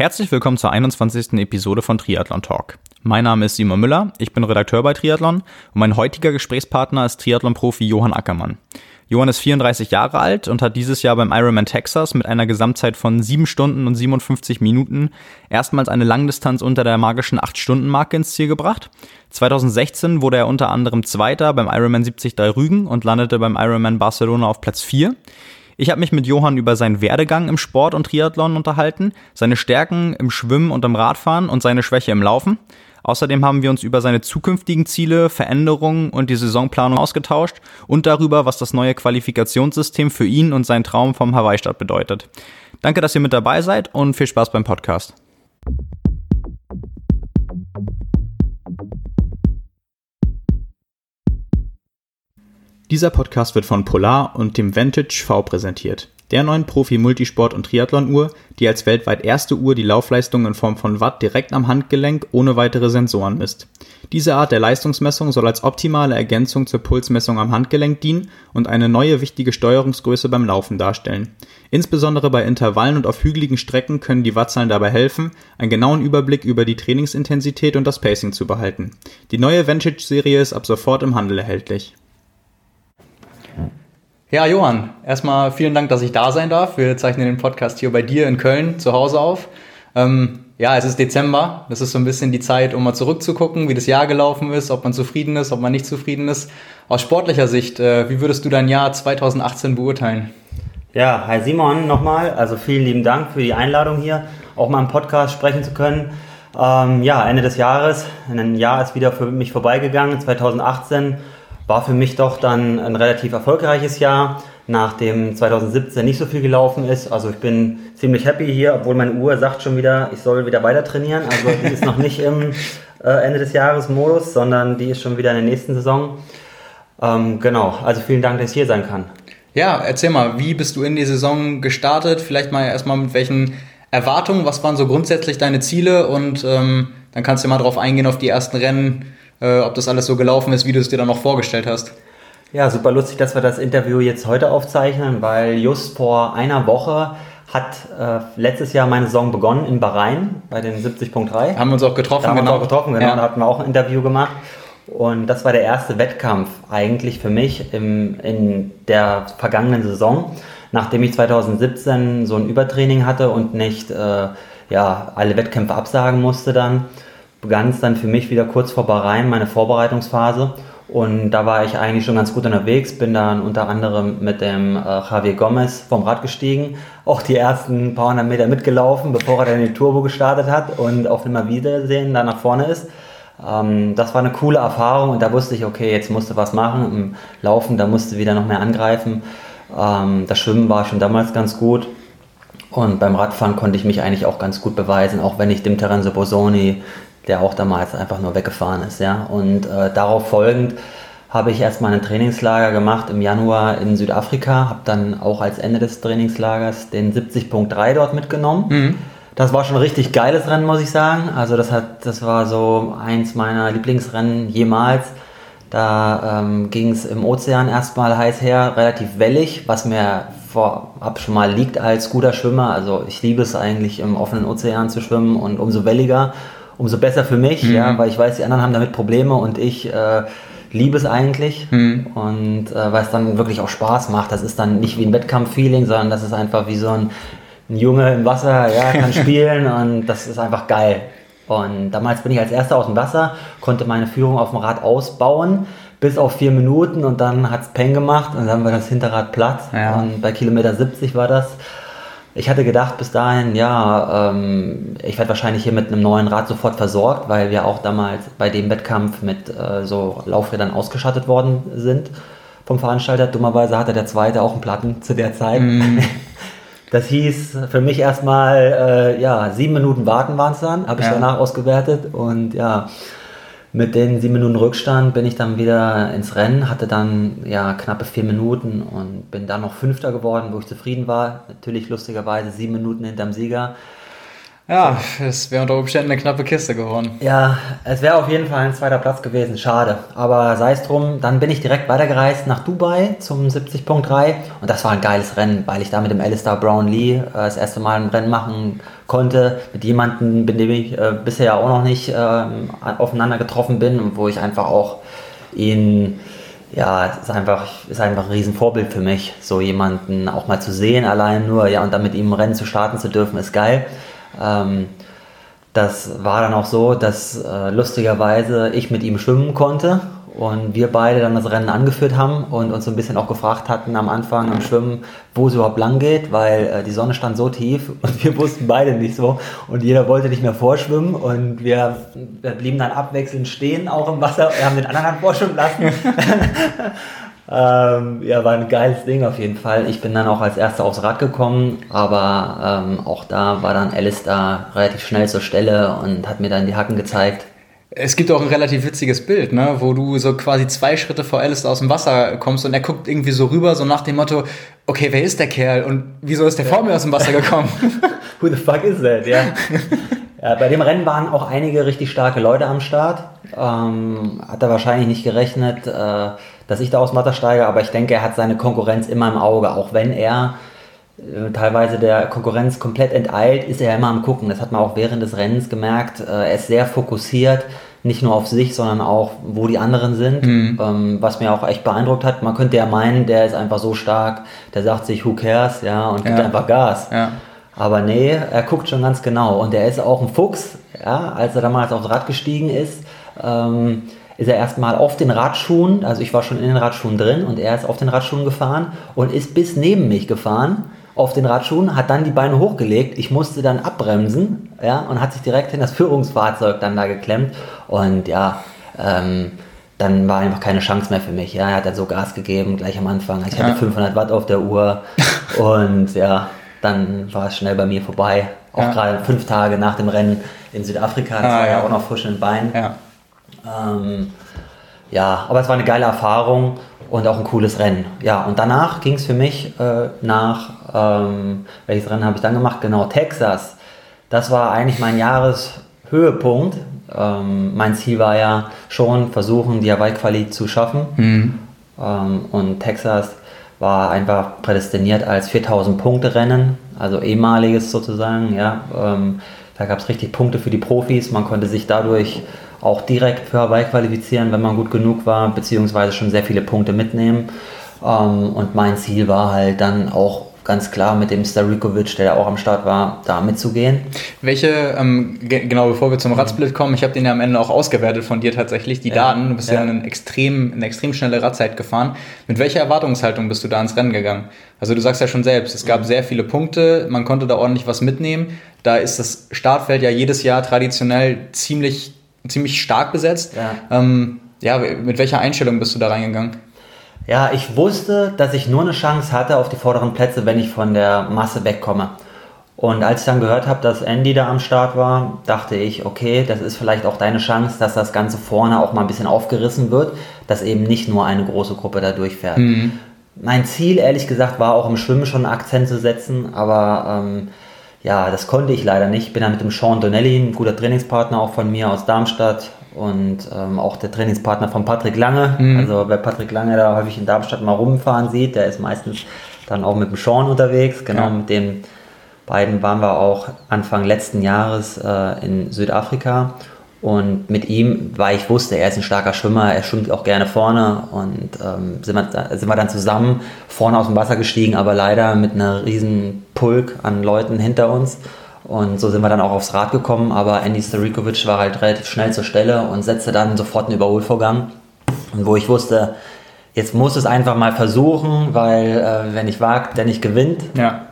Herzlich willkommen zur 21. Episode von Triathlon Talk. Mein Name ist Simon Müller, ich bin Redakteur bei Triathlon und mein heutiger Gesprächspartner ist Triathlon-Profi Johann Ackermann. Johann ist 34 Jahre alt und hat dieses Jahr beim Ironman Texas mit einer Gesamtzeit von 7 Stunden und 57 Minuten erstmals eine Langdistanz unter der magischen 8-Stunden-Marke ins Ziel gebracht. 2016 wurde er unter anderem Zweiter beim Ironman 73 Rügen und landete beim Ironman Barcelona auf Platz 4. Ich habe mich mit Johann über seinen Werdegang im Sport und Triathlon unterhalten, seine Stärken im Schwimmen und im Radfahren und seine Schwäche im Laufen. Außerdem haben wir uns über seine zukünftigen Ziele, Veränderungen und die Saisonplanung ausgetauscht und darüber, was das neue Qualifikationssystem für ihn und seinen Traum vom Hawaii-Stadt bedeutet. Danke, dass ihr mit dabei seid und viel Spaß beim Podcast. Dieser Podcast wird von Polar und dem Vantage V präsentiert der neuen Profi-Multisport- und Triathlon-Uhr, die als weltweit erste Uhr die Laufleistung in Form von Watt direkt am Handgelenk ohne weitere Sensoren misst. Diese Art der Leistungsmessung soll als optimale Ergänzung zur Pulsmessung am Handgelenk dienen und eine neue wichtige Steuerungsgröße beim Laufen darstellen. Insbesondere bei Intervallen und auf hügeligen Strecken können die Wattzahlen dabei helfen, einen genauen Überblick über die Trainingsintensität und das Pacing zu behalten. Die neue Vantage-Serie ist ab sofort im Handel erhältlich. Ja, Johann, erstmal vielen Dank, dass ich da sein darf. Wir zeichnen den Podcast hier bei dir in Köln zu Hause auf. Ähm, ja, es ist Dezember. Das ist so ein bisschen die Zeit, um mal zurückzugucken, wie das Jahr gelaufen ist, ob man zufrieden ist, ob man nicht zufrieden ist. Aus sportlicher Sicht, äh, wie würdest du dein Jahr 2018 beurteilen? Ja, hi Simon nochmal. Also vielen lieben Dank für die Einladung hier, auch mal im Podcast sprechen zu können. Ähm, ja, Ende des Jahres, ein Jahr ist wieder für mich vorbeigegangen, 2018 war für mich doch dann ein relativ erfolgreiches Jahr, nachdem 2017 nicht so viel gelaufen ist. Also ich bin ziemlich happy hier, obwohl meine Uhr sagt schon wieder, ich soll wieder weiter trainieren. Also die ist noch nicht im äh, Ende des Jahres Modus, sondern die ist schon wieder in der nächsten Saison. Ähm, genau, also vielen Dank, dass ich hier sein kann. Ja, erzähl mal, wie bist du in die Saison gestartet? Vielleicht mal erstmal mit welchen Erwartungen, was waren so grundsätzlich deine Ziele und ähm, dann kannst du mal drauf eingehen auf die ersten Rennen äh, ob das alles so gelaufen ist, wie du es dir dann noch vorgestellt hast. Ja, super lustig, dass wir das Interview jetzt heute aufzeichnen, weil just vor einer Woche hat äh, letztes Jahr meine Saison begonnen in Bahrain bei den 70.3. Haben wir uns auch getroffen, da haben genau. Uns auch getroffen, genau. Ja. Da hatten wir auch ein Interview gemacht. Und das war der erste Wettkampf eigentlich für mich im, in der vergangenen Saison, nachdem ich 2017 so ein Übertraining hatte und nicht äh, ja, alle Wettkämpfe absagen musste dann begann es dann für mich wieder kurz vor Bahrain, meine Vorbereitungsphase. Und da war ich eigentlich schon ganz gut unterwegs, bin dann unter anderem mit dem äh, Javier Gomez vom Rad gestiegen, auch die ersten paar hundert Meter mitgelaufen, bevor er dann die Turbo gestartet hat und auf immer Wiedersehen da nach vorne ist. Ähm, das war eine coole Erfahrung und da wusste ich, okay, jetzt musste was machen. Im Laufen, da musste wieder noch mehr angreifen. Ähm, das Schwimmen war schon damals ganz gut. Und beim Radfahren konnte ich mich eigentlich auch ganz gut beweisen, auch wenn ich dem Terenzo Bosoni der auch damals einfach nur weggefahren ist. Ja? Und äh, darauf folgend habe ich erstmal ein Trainingslager gemacht im Januar in Südafrika, habe dann auch als Ende des Trainingslagers den 70.3 dort mitgenommen. Mhm. Das war schon ein richtig geiles Rennen, muss ich sagen. Also das, hat, das war so eins meiner Lieblingsrennen jemals. Da ähm, ging es im Ozean erstmal heiß her, relativ wellig, was mir vorab schon mal liegt als guter Schwimmer. Also ich liebe es eigentlich im offenen Ozean zu schwimmen und umso welliger umso besser für mich, mhm. ja, weil ich weiß, die anderen haben damit Probleme und ich äh, liebe es eigentlich mhm. und äh, weil es dann wirklich auch Spaß macht. Das ist dann nicht wie ein Wettkampf-Feeling, sondern das ist einfach wie so ein, ein Junge im Wasser, ja, kann spielen und das ist einfach geil. Und damals bin ich als Erster aus dem Wasser, konnte meine Führung auf dem Rad ausbauen, bis auf vier Minuten und dann hat es Peng gemacht und dann wir das Hinterrad platt. Ja. Und bei Kilometer 70 war das. Ich hatte gedacht bis dahin, ja, ähm, ich werde wahrscheinlich hier mit einem neuen Rad sofort versorgt, weil wir auch damals bei dem Wettkampf mit äh, so Laufrädern ausgestattet worden sind vom Veranstalter. Dummerweise hatte der zweite auch einen Platten zu der Zeit. Mm. Das hieß für mich erstmal, äh, ja, sieben Minuten warten waren es dann, habe ich ja. danach ausgewertet und ja, mit den sieben Minuten Rückstand bin ich dann wieder ins Rennen, hatte dann ja knappe vier Minuten und bin dann noch Fünfter geworden, wo ich zufrieden war. Natürlich lustigerweise sieben Minuten hinterm Sieger. Ja, es wäre unter Umständen eine knappe Kiste geworden. Ja, es wäre auf jeden Fall ein zweiter Platz gewesen. Schade. Aber sei es drum, dann bin ich direkt weitergereist nach Dubai zum 70.3 und das war ein geiles Rennen, weil ich da mit dem Alistair Brownlee äh, das erste Mal ein Rennen machen konnte. Mit jemandem, mit dem ich äh, bisher auch noch nicht äh, aufeinander getroffen bin und wo ich einfach auch ihn ja, es ist einfach, ist einfach ein Riesenvorbild für mich, so jemanden auch mal zu sehen, allein nur, ja, und dann mit ihm Rennen zu starten zu dürfen, ist geil. Ähm, das war dann auch so, dass äh, lustigerweise ich mit ihm schwimmen konnte und wir beide dann das Rennen angeführt haben und uns so ein bisschen auch gefragt hatten am Anfang im Schwimmen, wo es überhaupt lang geht, weil äh, die Sonne stand so tief und wir wussten beide nicht so und jeder wollte nicht mehr vorschwimmen und wir, wir blieben dann abwechselnd stehen auch im Wasser, wir haben den anderen vorschwimmen lassen Ähm, ja, war ein geiles Ding auf jeden Fall. Ich bin dann auch als Erster aufs Rad gekommen, aber ähm, auch da war dann Alice da relativ schnell zur Stelle und hat mir dann die Hacken gezeigt. Es gibt auch ein relativ witziges Bild, ne, wo du so quasi zwei Schritte vor Alice aus dem Wasser kommst und er guckt irgendwie so rüber, so nach dem Motto, okay, wer ist der Kerl und wieso ist der vor mir aus dem Wasser gekommen? Who the fuck is that, ja. ja. Bei dem Rennen waren auch einige richtig starke Leute am Start. Ähm, hat er wahrscheinlich nicht gerechnet. Äh, dass ich da aus Matter steige, aber ich denke, er hat seine Konkurrenz immer im Auge, auch wenn er äh, teilweise der Konkurrenz komplett enteilt, ist er immer am Gucken. Das hat man auch während des Rennens gemerkt. Äh, er ist sehr fokussiert, nicht nur auf sich, sondern auch, wo die anderen sind. Mhm. Ähm, was mir auch echt beeindruckt hat. Man könnte ja meinen, der ist einfach so stark, der sagt sich, who cares, ja, und gibt ja. einfach Gas. Ja. Aber nee, er guckt schon ganz genau. Und er ist auch ein Fuchs, ja, als er damals aufs Rad gestiegen ist. Ähm, ist er erstmal auf den Radschuhen, also ich war schon in den Radschuhen drin und er ist auf den Radschuhen gefahren und ist bis neben mich gefahren auf den Radschuhen, hat dann die Beine hochgelegt. Ich musste dann abbremsen ja, und hat sich direkt in das Führungsfahrzeug dann da geklemmt. Und ja, ähm, dann war einfach keine Chance mehr für mich. Ja, er hat dann so Gas gegeben, gleich am Anfang. Ich hatte ja. 500 Watt auf der Uhr und ja, dann war es schnell bei mir vorbei. Auch ja. gerade fünf Tage nach dem Rennen in Südafrika, das ah, war ja auch noch frisch in den Beinen. Ja. Ähm, ja, aber es war eine geile Erfahrung und auch ein cooles Rennen. Ja, und danach ging es für mich äh, nach, ähm, welches Rennen habe ich dann gemacht? Genau, Texas. Das war eigentlich mein Jahreshöhepunkt. Ähm, mein Ziel war ja schon, versuchen, die Hawaii-Quali zu schaffen. Mhm. Ähm, und Texas war einfach prädestiniert als 4000 Punkte Rennen, also ehemaliges sozusagen. Ja, ähm, da gab es richtig Punkte für die Profis. Man konnte sich dadurch auch direkt für Hawaii qualifizieren, wenn man gut genug war, beziehungsweise schon sehr viele Punkte mitnehmen. Ähm, und mein Ziel war halt dann auch ganz klar mit dem Starikovic, der da auch am Start war, da mitzugehen. Welche, ähm, genau bevor wir zum Radsplit kommen, ich habe den ja am Ende auch ausgewertet von dir tatsächlich, die ja, Daten, du bist ja, ja eine, extrem, eine extrem schnelle Radzeit gefahren. Mit welcher Erwartungshaltung bist du da ins Rennen gegangen? Also du sagst ja schon selbst, es gab mhm. sehr viele Punkte, man konnte da ordentlich was mitnehmen. Da ist das Startfeld ja jedes Jahr traditionell ziemlich ziemlich stark besetzt. Ja. Ähm, ja, mit welcher Einstellung bist du da reingegangen? Ja, ich wusste, dass ich nur eine Chance hatte auf die vorderen Plätze, wenn ich von der Masse wegkomme. Und als ich dann gehört habe, dass Andy da am Start war, dachte ich, okay, das ist vielleicht auch deine Chance, dass das Ganze vorne auch mal ein bisschen aufgerissen wird, dass eben nicht nur eine große Gruppe da durchfährt. Mhm. Mein Ziel, ehrlich gesagt, war auch im Schwimmen schon einen Akzent zu setzen, aber ähm, ja, das konnte ich leider nicht. Ich bin da mit dem Sean Donnelly, ein guter Trainingspartner auch von mir aus Darmstadt und ähm, auch der Trainingspartner von Patrick Lange. Mhm. Also wer Patrick Lange da häufig in Darmstadt mal rumfahren sieht, der ist meistens dann auch mit dem Sean unterwegs. Genau, ja. mit den beiden waren wir auch Anfang letzten Jahres äh, in Südafrika und mit ihm, weil ich wusste, er ist ein starker Schwimmer, er schwimmt auch gerne vorne und ähm, sind, wir, sind wir dann zusammen vorne aus dem Wasser gestiegen, aber leider mit einer riesen Pulk an Leuten hinter uns. Und so sind wir dann auch aufs Rad gekommen, aber Andy Starikovic war halt relativ schnell zur Stelle und setzte dann sofort einen Überholvorgang. Und wo ich wusste, jetzt muss es einfach mal versuchen, weil äh, wenn ich wagt, der nicht gewinnt. Ja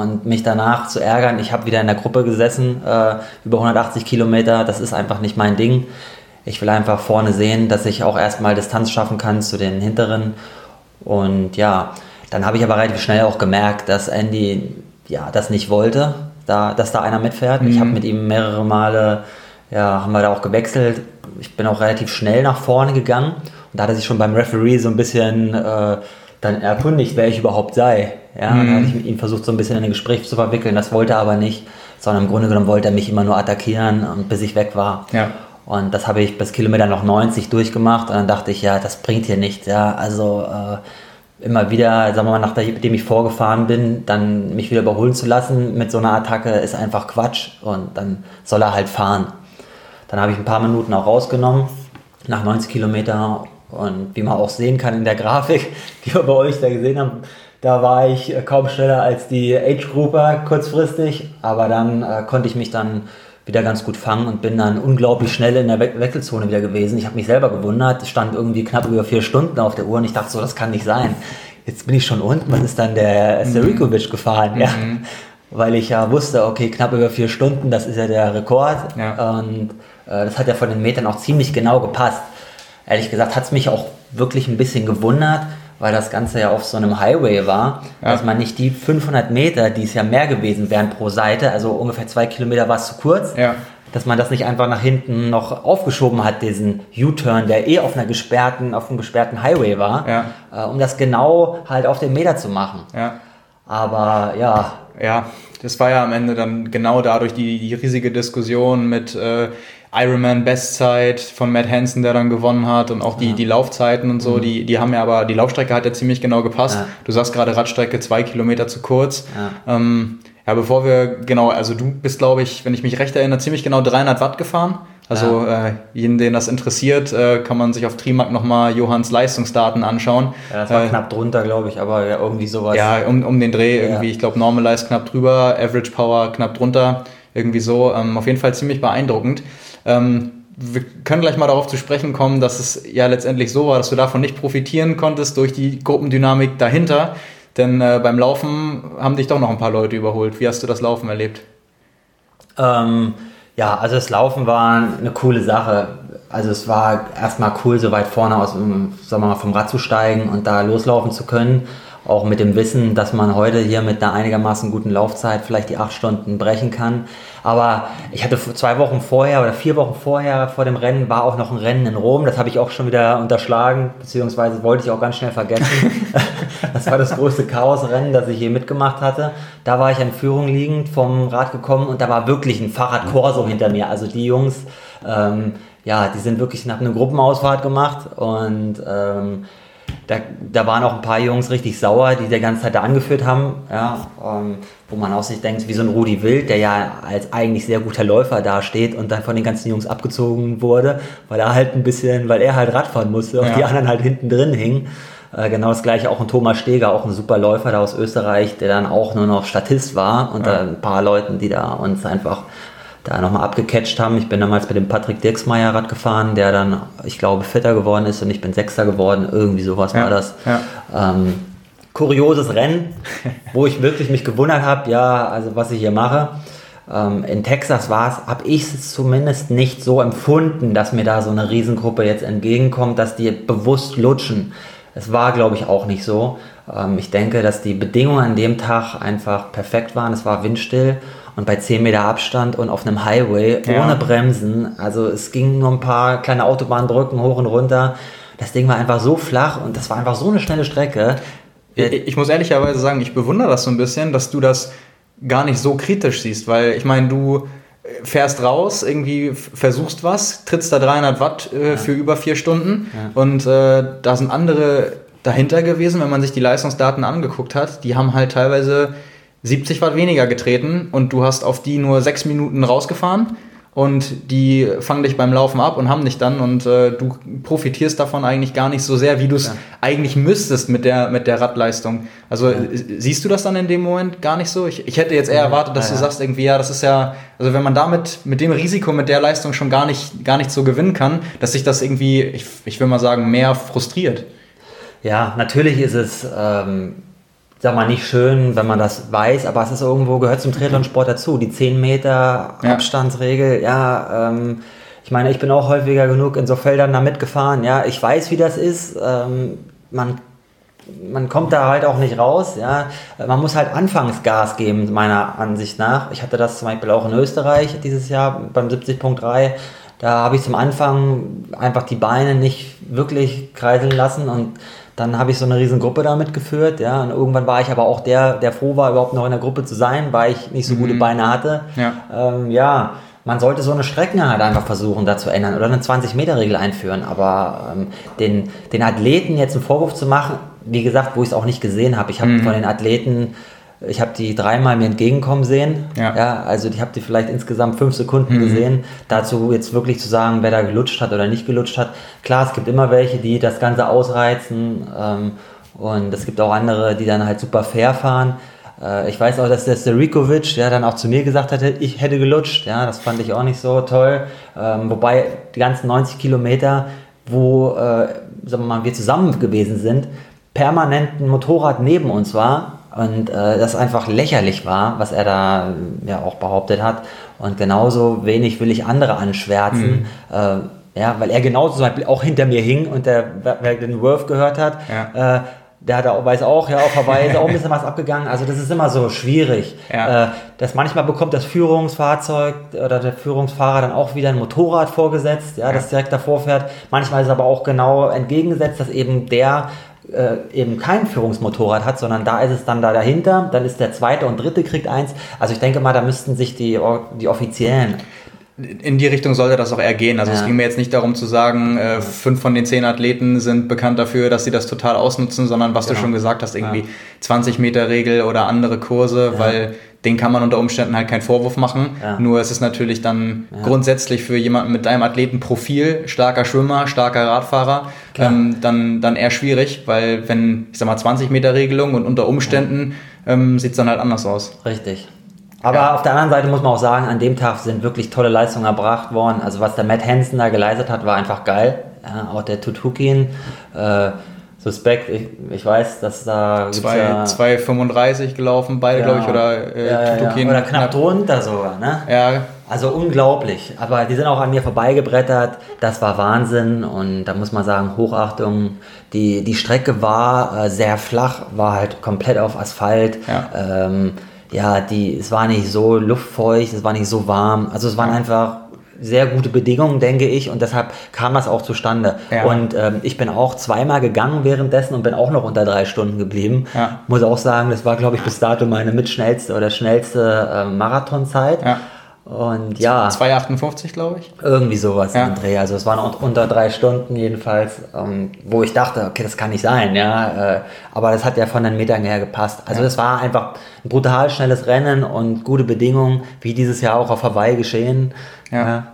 und mich danach zu ärgern, ich habe wieder in der Gruppe gesessen, äh, über 180 Kilometer, das ist einfach nicht mein Ding. Ich will einfach vorne sehen, dass ich auch erstmal Distanz schaffen kann zu den hinteren. Und ja, dann habe ich aber relativ schnell auch gemerkt, dass Andy ja, das nicht wollte, da, dass da einer mitfährt. Mhm. Ich habe mit ihm mehrere Male, ja, haben wir da auch gewechselt. Ich bin auch relativ schnell nach vorne gegangen und da hat er sich schon beim Referee so ein bisschen äh, dann erkundigt, wer ich überhaupt sei. Ja, mhm. dann habe ich mit ihm versucht, so ein bisschen in ein Gespräch zu verwickeln. Das wollte er aber nicht. sondern im Grunde genommen wollte er mich immer nur attackieren und bis ich weg war. Ja. Und das habe ich bis Kilometer noch 90 durchgemacht und dann dachte ich, ja, das bringt hier nichts. Ja, also äh, immer wieder, sagen wir mal, nachdem ich vorgefahren bin, dann mich wieder überholen zu lassen mit so einer Attacke ist einfach Quatsch und dann soll er halt fahren. Dann habe ich ein paar Minuten auch rausgenommen, nach 90 Kilometer und wie man auch sehen kann in der Grafik, die wir bei euch da gesehen haben, da war ich äh, kaum schneller als die Age-Grouper kurzfristig, aber dann äh, konnte ich mich dann wieder ganz gut fangen und bin dann unglaublich schnell in der We Wechselzone wieder gewesen. Ich habe mich selber gewundert, stand irgendwie knapp über vier Stunden auf der Uhr und ich dachte so, das kann nicht sein. Jetzt bin ich schon unten, was ist dann der Serikovic mhm. gefahren? Mhm. Ja. Weil ich ja wusste, okay, knapp über vier Stunden, das ist ja der Rekord. Ja. Und äh, das hat ja von den Metern auch ziemlich genau gepasst. Ehrlich gesagt hat es mich auch wirklich ein bisschen gewundert, weil das Ganze ja auf so einem Highway war, ja. dass man nicht die 500 Meter, die es ja mehr gewesen wären pro Seite, also ungefähr zwei Kilometer war es zu kurz, ja. dass man das nicht einfach nach hinten noch aufgeschoben hat, diesen U-Turn, der eh auf einer gesperrten, auf einem gesperrten Highway war, ja. äh, um das genau halt auf den Meter zu machen. Aber ja. Ja, das war ja am Ende dann genau dadurch die, die riesige Diskussion mit äh, Ironman Bestzeit von Matt Hansen, der dann gewonnen hat und auch die, ja. die Laufzeiten und so, mhm. die, die haben ja aber, die Laufstrecke hat ja ziemlich genau gepasst. Ja. Du sagst gerade Radstrecke zwei Kilometer zu kurz. Ja. Ähm, ja, bevor wir, genau, also du bist, glaube ich, wenn ich mich recht erinnere, ziemlich genau 300 Watt gefahren. Also ja. äh, jeden, den das interessiert, äh, kann man sich auf Trimark nochmal Johanns Leistungsdaten anschauen. Ja, das war äh, knapp drunter, glaube ich, aber ja, irgendwie sowas. Ja, um, um den Dreh irgendwie. Ich glaube, Normalize knapp drüber, Average Power knapp drunter. Irgendwie so. Ähm, auf jeden Fall ziemlich beeindruckend. Ähm, wir können gleich mal darauf zu sprechen kommen, dass es ja letztendlich so war, dass du davon nicht profitieren konntest durch die Gruppendynamik dahinter. Denn äh, beim Laufen haben dich doch noch ein paar Leute überholt. Wie hast du das Laufen erlebt? Ähm, ja, also das Laufen war eine coole Sache. Also es war erstmal cool, so weit vorne aus, sagen wir mal, vom Rad zu steigen und da loslaufen zu können auch mit dem Wissen, dass man heute hier mit einer einigermaßen guten Laufzeit vielleicht die acht Stunden brechen kann. Aber ich hatte zwei Wochen vorher oder vier Wochen vorher vor dem Rennen war auch noch ein Rennen in Rom. Das habe ich auch schon wieder unterschlagen, beziehungsweise wollte ich auch ganz schnell vergessen. das war das größte Chaosrennen, das ich je mitgemacht hatte. Da war ich in Führung liegend vom Rad gekommen und da war wirklich ein Fahrradkorso hinter mir. Also die Jungs, ähm, ja, die sind wirklich nach einer Gruppenausfahrt gemacht und ähm, da, da waren auch ein paar Jungs richtig sauer, die der ganze Zeit da angeführt haben, ja, ähm, wo man auch sich denkt, wie so ein Rudi Wild, der ja als eigentlich sehr guter Läufer dasteht und dann von den ganzen Jungs abgezogen wurde, weil er halt ein bisschen, weil er halt Radfahren musste und ja. die anderen halt hinten drin hingen. Äh, genau das gleiche auch ein Thomas Steger, auch ein super Läufer da aus Österreich, der dann auch nur noch Statist war unter ja. ein paar Leuten, die da uns einfach da nochmal abgecatcht haben. Ich bin damals mit dem Patrick Dirksmeier Rad gefahren, der dann, ich glaube, Vierter geworden ist und ich bin Sechster geworden. Irgendwie sowas ja, war das. Ja. Ähm, kurioses Rennen, wo ich wirklich mich gewundert habe, ja, also was ich hier mache. Ähm, in Texas war es, habe ich es zumindest nicht so empfunden, dass mir da so eine Riesengruppe jetzt entgegenkommt, dass die bewusst lutschen. Es war, glaube ich, auch nicht so. Ähm, ich denke, dass die Bedingungen an dem Tag einfach perfekt waren. Es war windstill und bei 10 Meter Abstand und auf einem Highway ja. ohne Bremsen. Also es ging nur ein paar kleine Autobahnbrücken hoch und runter. Das Ding war einfach so flach und das war einfach so eine schnelle Strecke. Ich, ich muss ehrlicherweise sagen, ich bewundere das so ein bisschen, dass du das gar nicht so kritisch siehst, weil ich meine, du fährst raus, irgendwie versuchst was, trittst da 300 Watt äh, ja. für über vier Stunden ja. und äh, da sind andere dahinter gewesen, wenn man sich die Leistungsdaten angeguckt hat, die haben halt teilweise 70 Watt weniger getreten und du hast auf die nur sechs Minuten rausgefahren und die fangen dich beim Laufen ab und haben dich dann und äh, du profitierst davon eigentlich gar nicht so sehr, wie du es ja. eigentlich müsstest mit der, mit der Radleistung. Also ja. siehst du das dann in dem Moment gar nicht so? Ich, ich hätte jetzt eher erwartet, dass ja, du sagst irgendwie, ja, das ist ja, also wenn man damit, mit dem Risiko, mit der Leistung schon gar nicht, gar nicht so gewinnen kann, dass sich das irgendwie, ich, ich will mal sagen, mehr frustriert. Ja, natürlich ist es ähm, sag mal, nicht schön, wenn man das weiß, aber es ist irgendwo, gehört zum Triathlonsport dazu. Die 10 Meter ja. Abstandsregel, ja, ähm, ich meine, ich bin auch häufiger genug in so Feldern da mitgefahren, ja, ich weiß, wie das ist, ähm, man man kommt da halt auch nicht raus, ja. Man muss halt anfangs Gas geben, meiner Ansicht nach. Ich hatte das zum Beispiel auch in Österreich dieses Jahr beim 70.3 Da habe ich zum Anfang einfach die Beine nicht wirklich kreiseln lassen und dann habe ich so eine riesen Gruppe damit geführt, ja, und irgendwann war ich aber auch der, der froh war, überhaupt noch in der Gruppe zu sein, weil ich nicht so gute mhm. Beine hatte. Ja. Ähm, ja, man sollte so eine Strecken halt einfach versuchen, da zu ändern oder eine 20-Meter-Regel einführen. Aber ähm, den, den Athleten jetzt einen Vorwurf zu machen, wie gesagt, wo ich es auch nicht gesehen habe, ich habe mhm. von den Athleten ich habe die dreimal mir entgegenkommen sehen. Ja. ja also ich habe die vielleicht insgesamt fünf Sekunden mhm. gesehen. Dazu jetzt wirklich zu sagen, wer da gelutscht hat oder nicht gelutscht hat. Klar, es gibt immer welche, die das Ganze ausreizen. Ähm, und es gibt auch andere, die dann halt super fair fahren. Äh, ich weiß auch, dass der Sterikovic, der dann auch zu mir gesagt hat, ich hätte gelutscht. Ja, das fand ich auch nicht so toll. Ähm, wobei die ganzen 90 Kilometer, wo äh, sagen wir, mal, wir zusammen gewesen sind, permanent ein Motorrad neben uns war und äh, das einfach lächerlich war, was er da ja auch behauptet hat. Und genauso wenig will ich andere anschwärzen. Mhm. Äh, ja, weil er genauso zum Beispiel auch hinter mir hing und der, wer den Worth gehört hat, ja. äh, der hat auch, weiß auch, ja, auf Hawaii ist auch ein bisschen was abgegangen. Also das ist immer so schwierig. Ja. Äh, dass manchmal bekommt das Führungsfahrzeug oder der Führungsfahrer dann auch wieder ein Motorrad vorgesetzt, ja, ja. das direkt davor fährt. Manchmal ist es aber auch genau entgegengesetzt, dass eben der äh, eben kein Führungsmotorrad hat, sondern da ist es dann da dahinter, dann ist der zweite und dritte kriegt eins. Also ich denke mal, da müssten sich die, die Offiziellen in die Richtung sollte das auch eher gehen. Also ja. es ging mir jetzt nicht darum zu sagen, äh, fünf von den zehn Athleten sind bekannt dafür, dass sie das total ausnutzen, sondern was genau. du schon gesagt hast, irgendwie ja. 20 Meter Regel oder andere Kurse, ja. weil den kann man unter Umständen halt keinen Vorwurf machen. Ja. Nur es ist natürlich dann ja. grundsätzlich für jemanden mit deinem Athletenprofil, starker Schwimmer, starker Radfahrer, ähm, dann, dann eher schwierig, weil wenn, ich sag mal, 20 Meter Regelung und unter Umständen ja. ähm, sieht es dann halt anders aus. Richtig. Aber ja. auf der anderen Seite muss man auch sagen, an dem Tag sind wirklich tolle Leistungen erbracht worden. Also was der Matt Hansen da geleistet hat, war einfach geil. Ja, auch der Tutukin. Äh, suspekt. Ich, ich weiß, dass da. 2,35 ja, gelaufen, beide, ja, glaube ich, oder äh, ja, ja, Oder knapp, knapp drunter sogar, ne? Ja. Also unglaublich. Aber die sind auch an mir vorbeigebrettert. Das war Wahnsinn und da muss man sagen, Hochachtung. Die, die Strecke war äh, sehr flach, war halt komplett auf Asphalt. Ja. Ähm, ja, die, es war nicht so luftfeucht, es war nicht so warm. Also es waren einfach sehr gute Bedingungen, denke ich, und deshalb kam das auch zustande. Ja. Und ähm, ich bin auch zweimal gegangen währenddessen und bin auch noch unter drei Stunden geblieben. Ja. Muss auch sagen, das war, glaube ich, bis dato meine mitschnellste oder schnellste äh, Marathonzeit. Ja. Und ja. 2,58 glaube ich. Irgendwie sowas ja. im Dreh. Also es waren unter drei Stunden jedenfalls, ähm, wo ich dachte, okay, das kann nicht sein, ja. Äh, aber das hat ja von den Metern her gepasst. Also es ja. war einfach ein brutal schnelles Rennen und gute Bedingungen, wie dieses Jahr auch auf Hawaii geschehen. Ja. ja.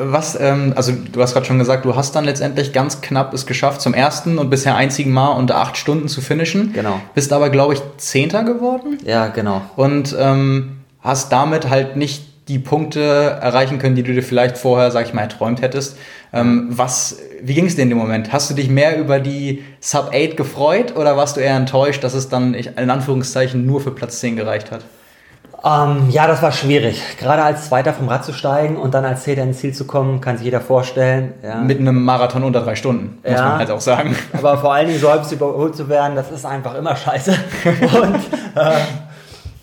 Was, ähm, also du hast gerade schon gesagt, du hast dann letztendlich ganz knapp es geschafft, zum ersten und bisher einzigen Mal unter acht Stunden zu finishen. Genau. Bist aber, glaube ich, Zehnter geworden. Ja, genau. Und ähm, hast damit halt nicht die Punkte erreichen können, die du dir vielleicht vorher, sag ich mal, erträumt hättest. Ähm, was, wie ging es dir in dem Moment? Hast du dich mehr über die Sub 8 gefreut oder warst du eher enttäuscht, dass es dann in Anführungszeichen nur für Platz 10 gereicht hat? Ähm, ja, das war schwierig. Gerade als Zweiter vom Rad zu steigen und dann als Zehnter ins Ziel zu kommen, kann sich jeder vorstellen. Ja. Mit einem Marathon unter drei Stunden, muss ja, man halt auch sagen. Aber vor allen Dingen so halb überholt zu werden, das ist einfach immer scheiße. und äh,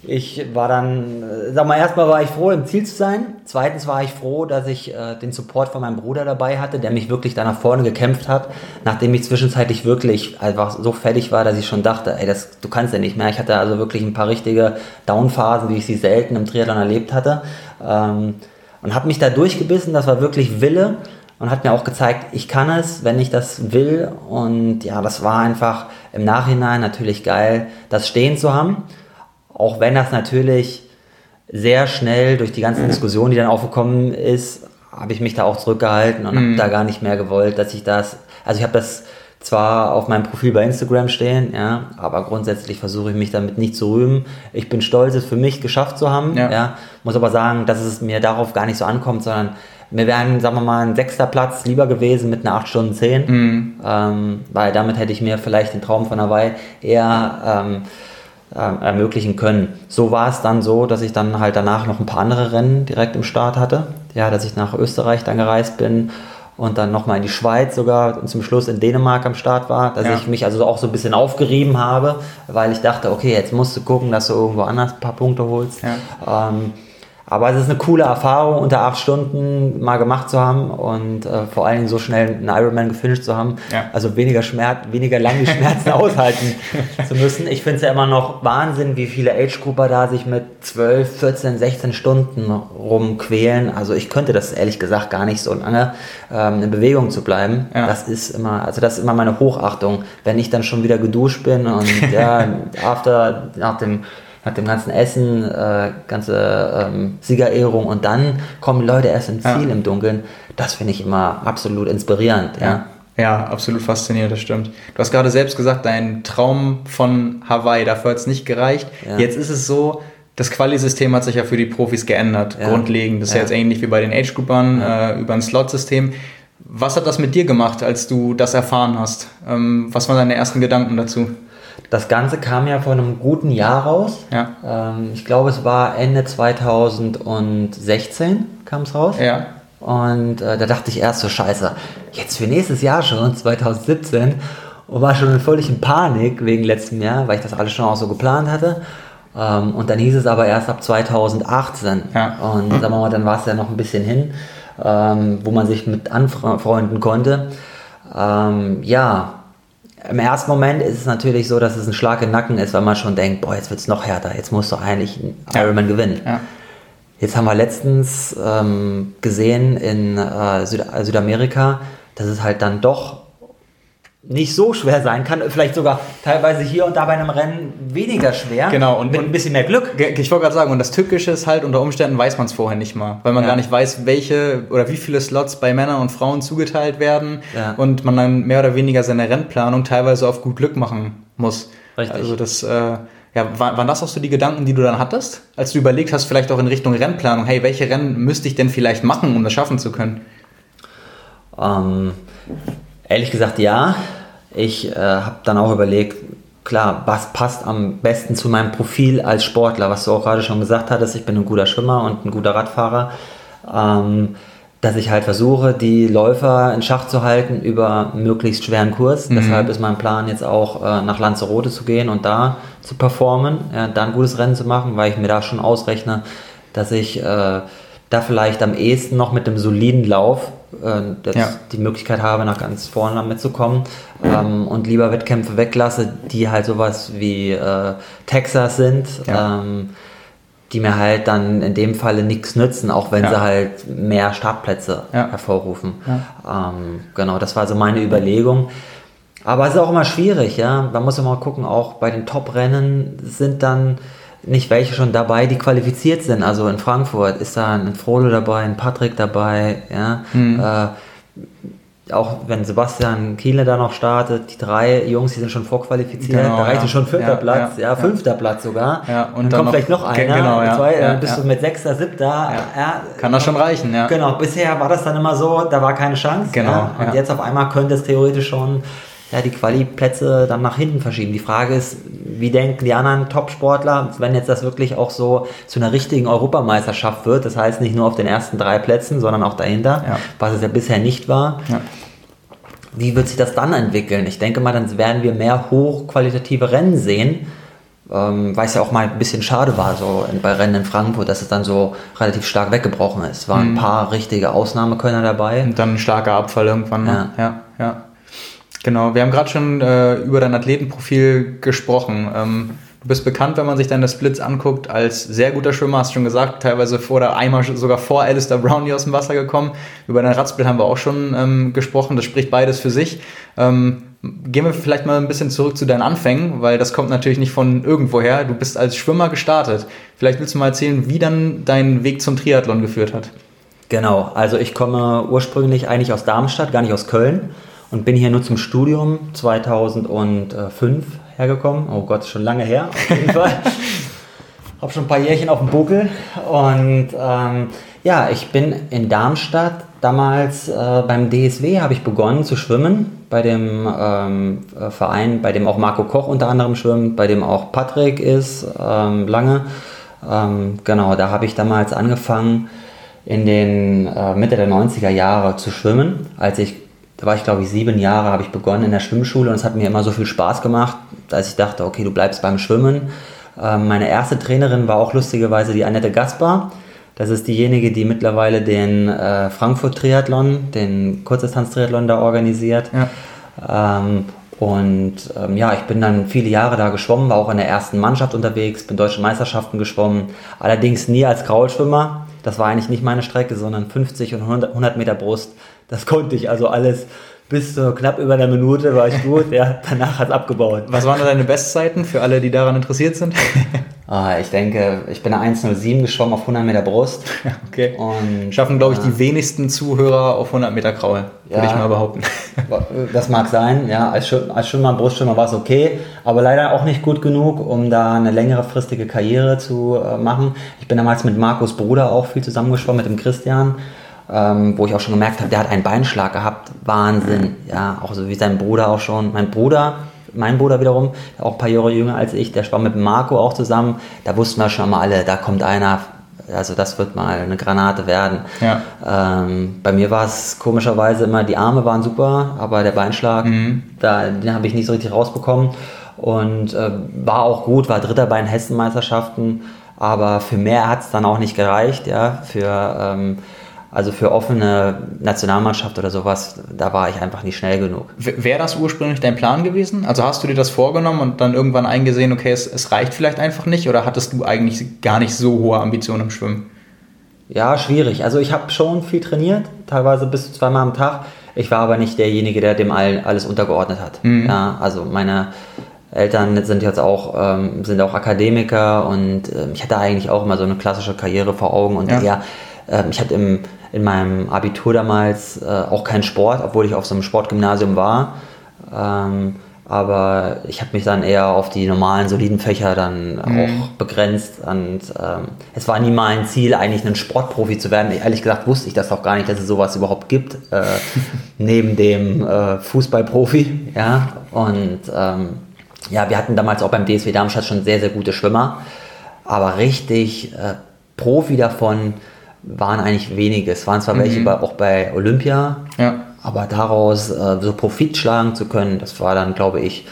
ich war dann, äh, sag mal, erstmal war ich froh, im Ziel zu sein. Zweitens war ich froh, dass ich äh, den Support von meinem Bruder dabei hatte, der mich wirklich da nach vorne gekämpft hat, nachdem ich zwischenzeitlich wirklich einfach so fertig war, dass ich schon dachte, ey, das, du kannst ja nicht mehr. Ich hatte also wirklich ein paar richtige Downphasen, wie ich sie selten im Triathlon erlebt hatte. Ähm, und habe mich da durchgebissen, das war wirklich Wille und hat mir auch gezeigt, ich kann es, wenn ich das will. Und ja, das war einfach im Nachhinein natürlich geil, das stehen zu haben. Auch wenn das natürlich sehr schnell durch die ganze Diskussion, die dann aufgekommen ist, habe ich mich da auch zurückgehalten und mhm. habe da gar nicht mehr gewollt, dass ich das, also ich habe das zwar auf meinem Profil bei Instagram stehen, ja, aber grundsätzlich versuche ich mich damit nicht zu rühmen. Ich bin stolz, es für mich geschafft zu haben, ja. ja. muss aber sagen, dass es mir darauf gar nicht so ankommt, sondern mir wären, sagen wir mal, ein sechster Platz lieber gewesen mit einer 8 Stunden 10, mhm. ähm, weil damit hätte ich mir vielleicht den Traum von Hawaii eher ähm, äh, ermöglichen können. So war es dann so, dass ich dann halt danach noch ein paar andere Rennen direkt im Start hatte. Ja, dass ich nach Österreich dann gereist bin und dann nochmal in die Schweiz sogar und zum Schluss in Dänemark am Start war, dass ja. ich mich also auch so ein bisschen aufgerieben habe, weil ich dachte, okay, jetzt musst du gucken, dass du irgendwo anders ein paar Punkte holst. Ja. Ähm, Aber es ist eine coole Erfahrung, unter acht Stunden mal gemacht zu haben und äh, vor allen Dingen so schnell einen Ironman gefinisht zu haben. Ja. Also weniger Schmerz, weniger lange Schmerzen aushalten zu müssen. Ich finde es ja immer noch Wahnsinn, wie viele Age-Grupper da sich mit 12, 14, 16 Stunden rumquälen. Also ich könnte das ehrlich gesagt gar nicht so lange ähm, in Bewegung zu bleiben. Ja. Das ist immer, also das ist immer meine Hochachtung, wenn ich dann schon wieder geduscht bin und ja, after, nach dem nach dem ganzen Essen, äh, ganze ähm, Siegerehrung und dann kommen Leute erst ins Ziel Ja. im Dunkeln. Das finde ich immer absolut inspirierend. Ja. Ja, absolut faszinierend, das stimmt. Du hast gerade selbst gesagt, dein Traum von Hawaii, dafür hat es nicht gereicht. Ja. Jetzt ist es so, das Quali-System hat sich ja für die Profis geändert, Ja. grundlegend. Das ist ja. Ja. jetzt ähnlich wie bei den Age-Groupern äh, über ein Slot-System. Was hat das mit dir gemacht, als du das erfahren hast? Ähm, was waren deine ersten Gedanken dazu? Das Ganze kam ja vor einem guten Jahr raus. Ja. Ähm, ich glaube, es war Ende 2016 kam es raus. Ja. Und äh, da dachte ich erst so, scheiße, jetzt für nächstes Jahr schon, 2017, und war schon in Panik wegen letztem Jahr, weil ich das alles schon auch so geplant hatte. Ähm, und dann hieß es aber erst ab 2018. Ja. Und sagen wir mal, dann war es ja noch ein bisschen hin, ähm, wo man sich mit anfreunden konnte. Ähm, ja, im ersten Moment ist es natürlich so, dass es ein Schlag im Nacken ist, weil man schon denkt, boah, jetzt wird es noch härter, jetzt musst du eigentlich Ja. Ironman gewinnen. Ja. Jetzt haben wir letztens ähm, gesehen in äh, Süd Südamerika, dass es halt dann doch nicht so schwer sein kann, vielleicht sogar teilweise hier und da bei einem Rennen weniger schwer. Genau, und- mit und- ein bisschen mehr Glück. Ich wollte gerade sagen, und das Tückische ist halt, unter Umständen weiß man es vorher nicht mal, weil man Ja. gar nicht weiß, welche oder wie viele Slots bei Männern und Frauen zugeteilt werden Ja. und man dann mehr oder weniger seine Rennplanung teilweise auf gut Glück machen muss. Richtig. Also das, äh, ja, war- waren das auch so die Gedanken, die du dann hattest, als du überlegt hast, vielleicht auch in Richtung Rennplanung, hey, welche Rennen müsste ich denn vielleicht machen, um das schaffen zu können? Ähm, ehrlich gesagt, ja. Ich äh, habe dann auch überlegt, klar, was passt am besten zu meinem Profil als Sportler, was du auch gerade schon gesagt hattest, ich bin ein guter Schwimmer und ein guter Radfahrer. Ähm, dass ich halt versuche, die Läufer in Schach zu halten über möglichst schweren Kurs. Deshalb ist mein Plan jetzt auch äh, nach Lanzarote zu gehen und da zu performen, ja, da ein gutes Rennen zu machen, weil ich mir da schon ausrechne, dass ich äh, da vielleicht am ehesten noch mit einem soliden Lauf äh, Ja. die Möglichkeit habe, nach ganz vorne damit zu kommen ähm, und lieber Wettkämpfe weglasse, die halt sowas wie äh, Texas sind, Ja. ähm, die mir halt dann in dem Falle nichts nützen, auch wenn Ja. sie halt mehr Startplätze Ja. hervorrufen. Ähm, genau, das war so meine Überlegung. Aber es ist auch immer schwierig, ja. Man muss immer gucken, auch bei den Top-Rennen sind dann nicht welche schon dabei, die qualifiziert sind. Also in Frankfurt ist da ein Frodo dabei, ein Patrick dabei, ja. Äh, auch wenn Sebastian Kiele da noch startet, die drei Jungs, die sind schon vorqualifiziert, Genau, da reicht ja. schon vierter Ja, Platz, ja, ja, fünfter Platz sogar. Ja, und dann, dann kommt noch- vielleicht noch einer, genau, zwei, dann bist ja. du mit sechster, siebter. Kann das schon reichen, ja. Genau, bisher war das dann immer so, da war keine Chance. Genau? Und jetzt auf einmal könnte es theoretisch schon ja, die Quali-Plätze dann nach hinten verschieben. Die Frage ist, wie denken die anderen Top-Sportler, wenn jetzt das wirklich auch so zu einer richtigen Europameisterschaft wird, das heißt nicht nur auf den ersten drei Plätzen, sondern auch dahinter, Ja. was es ja bisher nicht war. Ja. Wie wird sich das dann entwickeln? Ich denke mal, dann werden wir mehr hochqualitative Rennen sehen, ähm, weil es ja auch mal ein bisschen schade war, so bei Rennen in Frankfurt, dass es dann so relativ stark weggebrochen ist. Es waren Mhm. ein paar richtige Ausnahmekönner dabei. Und dann ein starker Abfall irgendwann. Ne? Ja. ja, ja. Genau, wir haben gerade schon äh, über dein Athletenprofil gesprochen. Ähm, du bist bekannt, wenn man sich deine Splits anguckt, als sehr guter Schwimmer, hast du schon gesagt, teilweise vor der einmal sogar vor Alistair Brown hier aus dem Wasser gekommen. Über dein Radsplit haben wir auch schon ähm, gesprochen, das spricht beides für sich. Ähm, gehen wir vielleicht mal ein bisschen zurück zu deinen Anfängen, weil das kommt natürlich nicht von irgendwoher. Du bist als Schwimmer gestartet. Vielleicht willst du mal erzählen, wie dann dein Weg zum Triathlon geführt hat. Genau, also ich komme ursprünglich eigentlich aus Darmstadt, gar nicht aus Köln und bin hier nur zum Studium 2005 hergekommen. Oh Gott, schon lange her, auf jeden Fall. Hab schon ein paar Jährchen auf dem Buckel und ähm, ja, ich bin in Darmstadt damals äh, beim DSW habe ich begonnen zu schwimmen bei dem ähm, äh, Verein, bei dem auch Marco Koch unter anderem schwimmt, bei dem auch Patrick ist ähm, lange. Ähm, genau, da habe ich damals angefangen in den äh, Mitte der 90er Jahre zu schwimmen. Als ich, da war ich glaube ich sieben Jahre, habe ich begonnen in der Schwimmschule und es hat mir immer so viel Spaß gemacht, dass ich dachte, okay, du bleibst beim Schwimmen. Ähm, meine erste Trainerin war auch lustigerweise die Annette Gaspar. Das ist diejenige, die mittlerweile den äh, Frankfurt-Triathlon, den Kurzdistanz-Triathlon da organisiert. Ja. Ähm, und ähm, ja, ich bin dann viele Jahre da geschwommen, war auch in der ersten Mannschaft unterwegs, bin deutsche Meisterschaften geschwommen, allerdings nie als Kraulschwimmer. Das war eigentlich nicht meine Strecke, sondern 50 und 100, 100 Meter Brust. Das konnte ich also alles bis zu knapp über einer Minute war ich gut. ja, danach hat es abgebaut. Was waren deine Bestzeiten für alle, die daran interessiert sind? ah, ich denke, ich bin 1,07 geschwommen auf 100 Meter Brust. Okay. Und, Schaffen, glaube ich, die wenigsten Zuhörer auf 100 Meter Kraul, würde ich mal behaupten. Das mag sein, ja. Als, als Schwimmer, Brustschwimmer war es okay, aber leider auch nicht gut genug, um da eine längere fristige Karriere zu äh, machen. Ich bin damals mit Markus Bruder auch viel zusammengeschwommen, mit dem Christian ähm, wo ich auch schon gemerkt habe, der hat einen Beinschlag gehabt. Wahnsinn. Ja, auch so wie sein Bruder auch schon. Mein Bruder, mein Bruder wiederum, auch ein paar Jahre jünger als ich, der schwamm mit Marco auch zusammen. Da wussten wir schon mal alle, da kommt einer, also das wird mal eine Granate werden. Ja. Ähm, bei mir war es komischerweise immer, die Arme waren super, aber der Beinschlag, mhm. da, den habe ich nicht so richtig rausbekommen. Und äh, war auch gut, war Dritter bei den Hessenmeisterschaften, aber für mehr hat es dann auch nicht gereicht, ja, für ähm, also für offene Nationalmannschaft oder sowas, da war ich einfach nicht schnell genug. Wäre das ursprünglich dein Plan gewesen? Also hast du dir das vorgenommen und dann irgendwann eingesehen, okay, es, es reicht vielleicht einfach nicht oder hattest du eigentlich gar nicht so hohe Ambitionen im Schwimmen? Ja, schwierig. Also ich habe schon viel trainiert, teilweise bis zu zweimal am Tag. Ich war aber nicht derjenige, der dem alles untergeordnet hat. Mhm. Ja, also meine Eltern sind jetzt auch, ähm, sind auch Akademiker und äh, ich hatte eigentlich auch immer so eine klassische Karriere vor Augen und ja. eher, ich hatte im in meinem Abitur damals äh, auch kein Sport, obwohl ich auf so einem Sportgymnasium war. Ähm, aber ich habe mich dann eher auf die normalen, soliden Fächer dann mhm. auch begrenzt. Und ähm, es war nie mein Ziel, eigentlich ein Sportprofi zu werden. Ehrlich gesagt wusste ich das auch gar nicht, dass es sowas überhaupt gibt, äh, neben dem äh, Fußballprofi. Ja? Und ähm, ja, wir hatten damals auch beim DSW Darmstadt schon sehr, sehr gute Schwimmer. Aber richtig Profi davon waren eigentlich wenige. Es waren zwar mhm. welche bei, auch bei Olympia, ja. aber daraus äh, so Profit schlagen zu können, das war dann, glaube ich,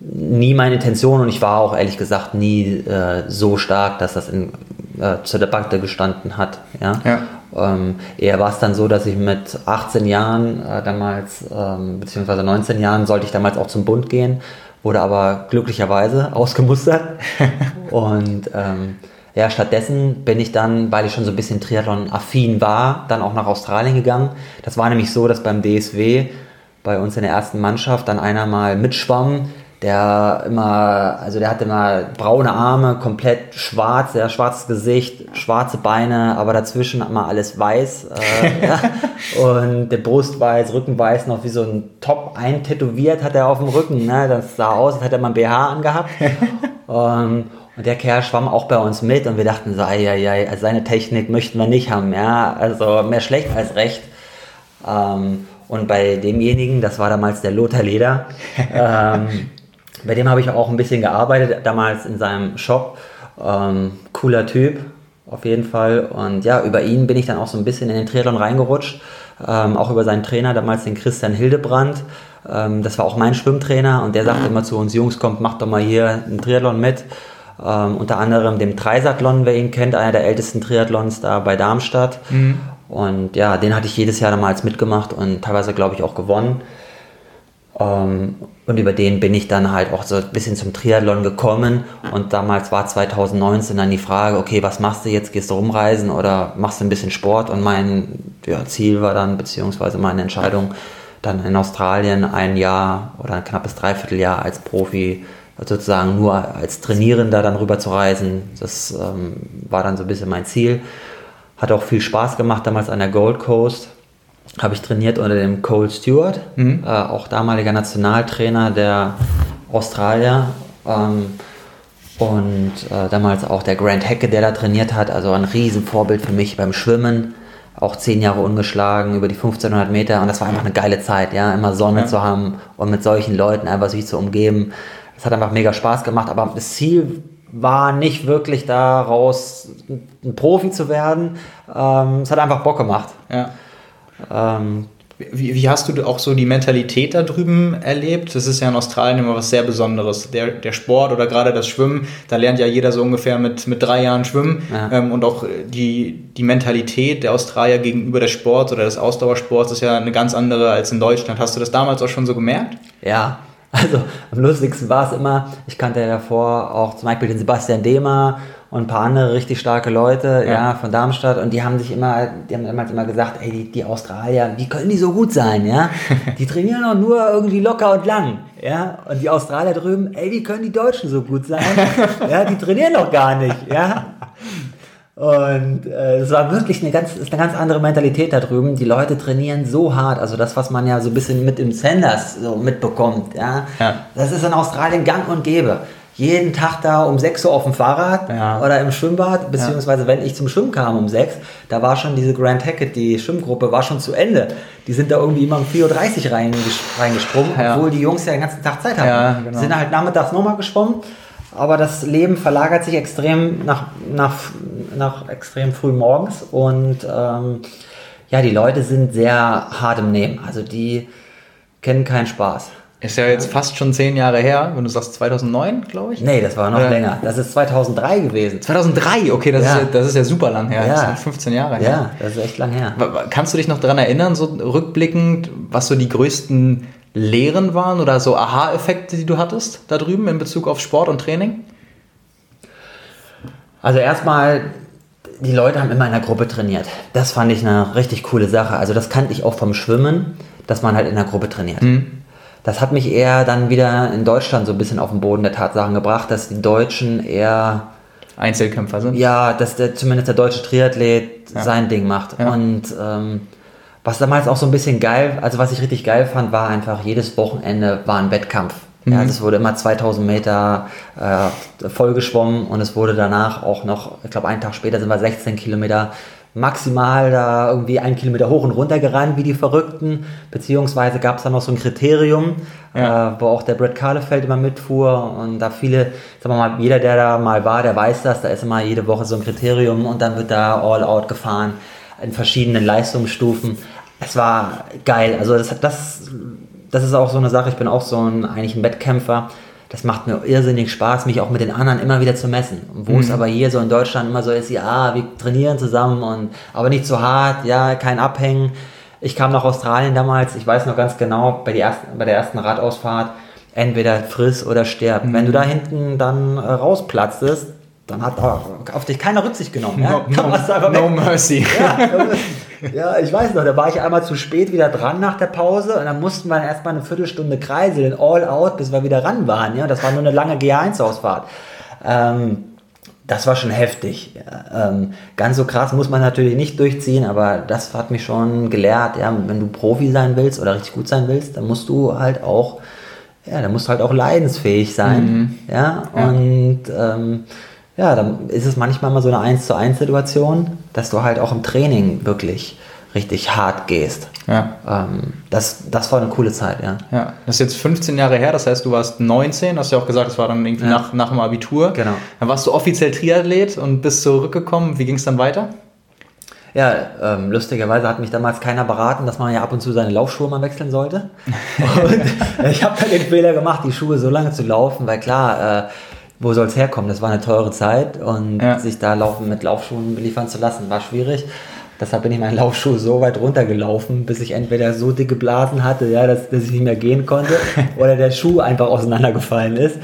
nie meine Intention und ich war auch ehrlich gesagt nie äh, so stark, dass das in, äh, zur Debatte gestanden hat. Ja? ja. Ähm, eher war es dann so, dass ich mit 18 Jahren äh, damals, ähm, beziehungsweise 19 Jahren, sollte ich damals auch zum Bund gehen, wurde aber glücklicherweise ausgemustert und ähm, ja, stattdessen bin ich dann, weil ich schon so ein bisschen Triathlon-affin war, dann auch nach Australien gegangen. Das war nämlich so, dass beim DSW bei uns in der ersten Mannschaft dann einer mal mitschwamm, der immer, also der hatte immer braune Arme, komplett schwarz, sehr schwarzes Gesicht, schwarze Beine, aber dazwischen immer alles weiß. Äh, ja. Und der Brust weiß, Rücken weiß, noch wie so ein Top eintätowiert hat er auf dem Rücken. Ne? Das sah aus, als hätte er mal ein BH angehabt. um, und der Kerl schwamm auch bei uns mit und wir dachten so, ei, ei, ei, also seine Technik möchten wir nicht haben, ja, also mehr schlecht als recht. Ähm, und bei demjenigen, das war damals der Lothar Leder, ähm, bei dem habe ich auch ein bisschen gearbeitet, damals in seinem Shop. Ähm, cooler Typ, auf jeden Fall. Und ja, über ihn bin ich dann auch so ein bisschen in den Triathlon reingerutscht. Ähm, auch über seinen Trainer, damals den Christian Hildebrand. Ähm, das war auch mein Schwimmtrainer und der sagte immer zu uns, Jungs, kommt, macht doch mal hier einen Triathlon mit. Ähm, unter anderem dem Dreisathlon, wer ihn kennt, einer der ältesten Triathlons da bei Darmstadt. Mhm. Und ja, den hatte ich jedes Jahr damals mitgemacht und teilweise, glaube ich, auch gewonnen. Ähm, und über den bin ich dann halt auch so ein bisschen zum Triathlon gekommen. Und damals war 2019 dann die Frage, okay, was machst du jetzt? Gehst du rumreisen oder machst du ein bisschen Sport? Und mein ja, Ziel war dann, beziehungsweise meine Entscheidung, dann in Australien ein Jahr oder ein knappes Dreivierteljahr als Profi sozusagen nur als Trainierender dann rüber zu reisen. Das ähm, war dann so ein bisschen mein Ziel. Hat auch viel Spaß gemacht damals an der Gold Coast. Habe ich trainiert unter dem Cole Stewart, mhm. äh, auch damaliger Nationaltrainer der Australier. Ähm, und äh, damals auch der Grant Hecke, der da trainiert hat, also ein Riesenvorbild für mich beim Schwimmen. Auch zehn Jahre ungeschlagen über die 1500 Meter und das war einfach eine geile Zeit, ja, immer Sonne ja. zu haben und mit solchen Leuten einfach sich zu umgeben. Es hat einfach mega Spaß gemacht, aber das Ziel war nicht wirklich daraus ein Profi zu werden. Ähm, es hat einfach Bock gemacht. Ja. Ähm, Wie, wie, hast du auch so die Mentalität da drüben erlebt? Das ist ja in Australien immer was sehr Besonderes. Der, der Sport oder gerade das Schwimmen, da lernt ja jeder so ungefähr mit, mit drei Jahren schwimmen. Ähm, und auch die, die Mentalität der Australier gegenüber des Sports oder des Ausdauersports ist ja eine ganz andere als in Deutschland. Hast du das damals auch schon so gemerkt? Ja, also am lustigsten war es immer, ich kannte ja davor auch zum Beispiel den Sebastian Dehmer und ein paar andere richtig starke Leute, ja. ja. von Darmstadt und die haben sich immer, die haben damals immer gesagt, ey, die, die Australier, wie können die so gut sein, ja? Die trainieren doch nur irgendwie locker und lang, ja? Und die Australier drüben, ey, wie können die Deutschen so gut sein? ja, die trainieren doch gar nicht, ja? Und äh, es war wirklich eine ganz, ist eine ganz andere Mentalität da drüben. Die Leute trainieren so hart, also das, was man ja so ein bisschen mit im Sanders so mitbekommt, ja, ja. das ist in Australien gang und gäbe jeden Tag da um 6 Uhr auf dem Fahrrad ja. oder im Schwimmbad, beziehungsweise ja. wenn ich zum Schwimmen kam um 6, da war schon diese Grand Hackett, die Schwimmgruppe, war schon zu Ende. Die sind da irgendwie immer um 4.30 Uhr reingesprungen, obwohl die Jungs ja den ganzen Tag Zeit hatten. Ja, genau. Sind halt nachmittags nochmal geschwommen, aber das Leben verlagert sich extrem nach, nach, nach extrem früh morgens und ähm, ja, die Leute sind sehr hart im Nehmen. Also die kennen keinen Spaß. Ist ja jetzt fast schon zehn Jahre her, wenn du sagst 2009, glaube ich. Nee, das war noch Oder? länger. Das ist 2003 gewesen. 2003, okay, das, ja. Ist, ja, das ist ja super lang her. Ja. Das sind 15 Jahre her. Ja, das ist echt lang her. Kannst du dich noch daran erinnern, so rückblickend, was so die größten Lehren waren oder so Aha-Effekte, die du hattest da drüben in Bezug auf Sport und Training? Also erstmal, die Leute haben immer in der Gruppe trainiert. Das fand ich eine richtig coole Sache. Also das kannte ich auch vom Schwimmen, dass man halt in der Gruppe trainiert. Mhm. Das hat mich eher dann wieder in Deutschland so ein bisschen auf den Boden der Tatsachen gebracht, dass die Deutschen eher Einzelkämpfer sind. Ja, dass der, zumindest der deutsche Triathlet ja. sein Ding macht. Ja. Und ähm, was damals auch so ein bisschen geil, also was ich richtig geil fand, war einfach jedes Wochenende war ein Wettkampf. Mhm. Ja, also es wurde immer 2000 Meter äh, vollgeschwommen und es wurde danach auch noch, ich glaube einen Tag später sind wir 16 Kilometer maximal da irgendwie einen Kilometer hoch und runter gerannt wie die Verrückten, beziehungsweise gab es da noch so ein Kriterium, ja. äh, wo auch der Brett Kahlefeld immer mitfuhr und da viele, sagen wir mal, jeder, der da mal war, der weiß das, da ist immer jede Woche so ein Kriterium und dann wird da all out gefahren in verschiedenen Leistungsstufen. Es war geil, also das, das, das ist auch so eine Sache, ich bin auch so ein, eigentlich ein Wettkämpfer, das macht mir irrsinnig Spaß, mich auch mit den anderen immer wieder zu messen. wo mhm. es aber hier so in Deutschland immer so ist, ja, wir trainieren zusammen und aber nicht zu hart, ja, kein Abhängen. Ich kam nach Australien damals, ich weiß noch ganz genau, bei, die ersten, bei der ersten Radausfahrt, entweder friss oder sterb. Mhm. Wenn du da hinten dann äh, rausplatztest, dann hat auf dich keiner Rücksicht genommen. Ja? No, no, no mercy. Ja, ja, ich weiß noch, da war ich einmal zu spät wieder dran nach der Pause und dann mussten wir erstmal eine Viertelstunde kreiseln, all out, bis wir wieder ran waren. Ja? Das war nur eine lange G1-Ausfahrt. Ähm, das war schon heftig. Ähm, ganz so krass muss man natürlich nicht durchziehen, aber das hat mich schon gelehrt. Ja, wenn du Profi sein willst oder richtig gut sein willst, dann musst du halt auch, ja, dann musst du halt auch leidensfähig sein. Mhm. Ja, und ähm, ja, dann ist es manchmal mal so eine 1 zu 1 Situation, dass du halt auch im Training wirklich richtig hart gehst. Ja. Ähm, das, das war eine coole Zeit, ja. Ja, das ist jetzt 15 Jahre her, das heißt, du warst 19, hast ja auch gesagt, das war dann irgendwie ja. nach, nach dem Abitur. Genau. Dann warst du offiziell Triathlet und bist zurückgekommen. Wie ging es dann weiter? Ja, ähm, lustigerweise hat mich damals keiner beraten, dass man ja ab und zu seine Laufschuhe mal wechseln sollte. Und ich habe dann den Fehler gemacht, die Schuhe so lange zu laufen, weil klar, äh, wo soll es herkommen? Das war eine teure Zeit und ja. sich da laufen mit Laufschuhen beliefern zu lassen, war schwierig. Deshalb bin ich meinen Laufschuh so weit runtergelaufen, bis ich entweder so dicke Blasen hatte, ja, dass, dass ich nicht mehr gehen konnte, oder der Schuh einfach auseinandergefallen ist.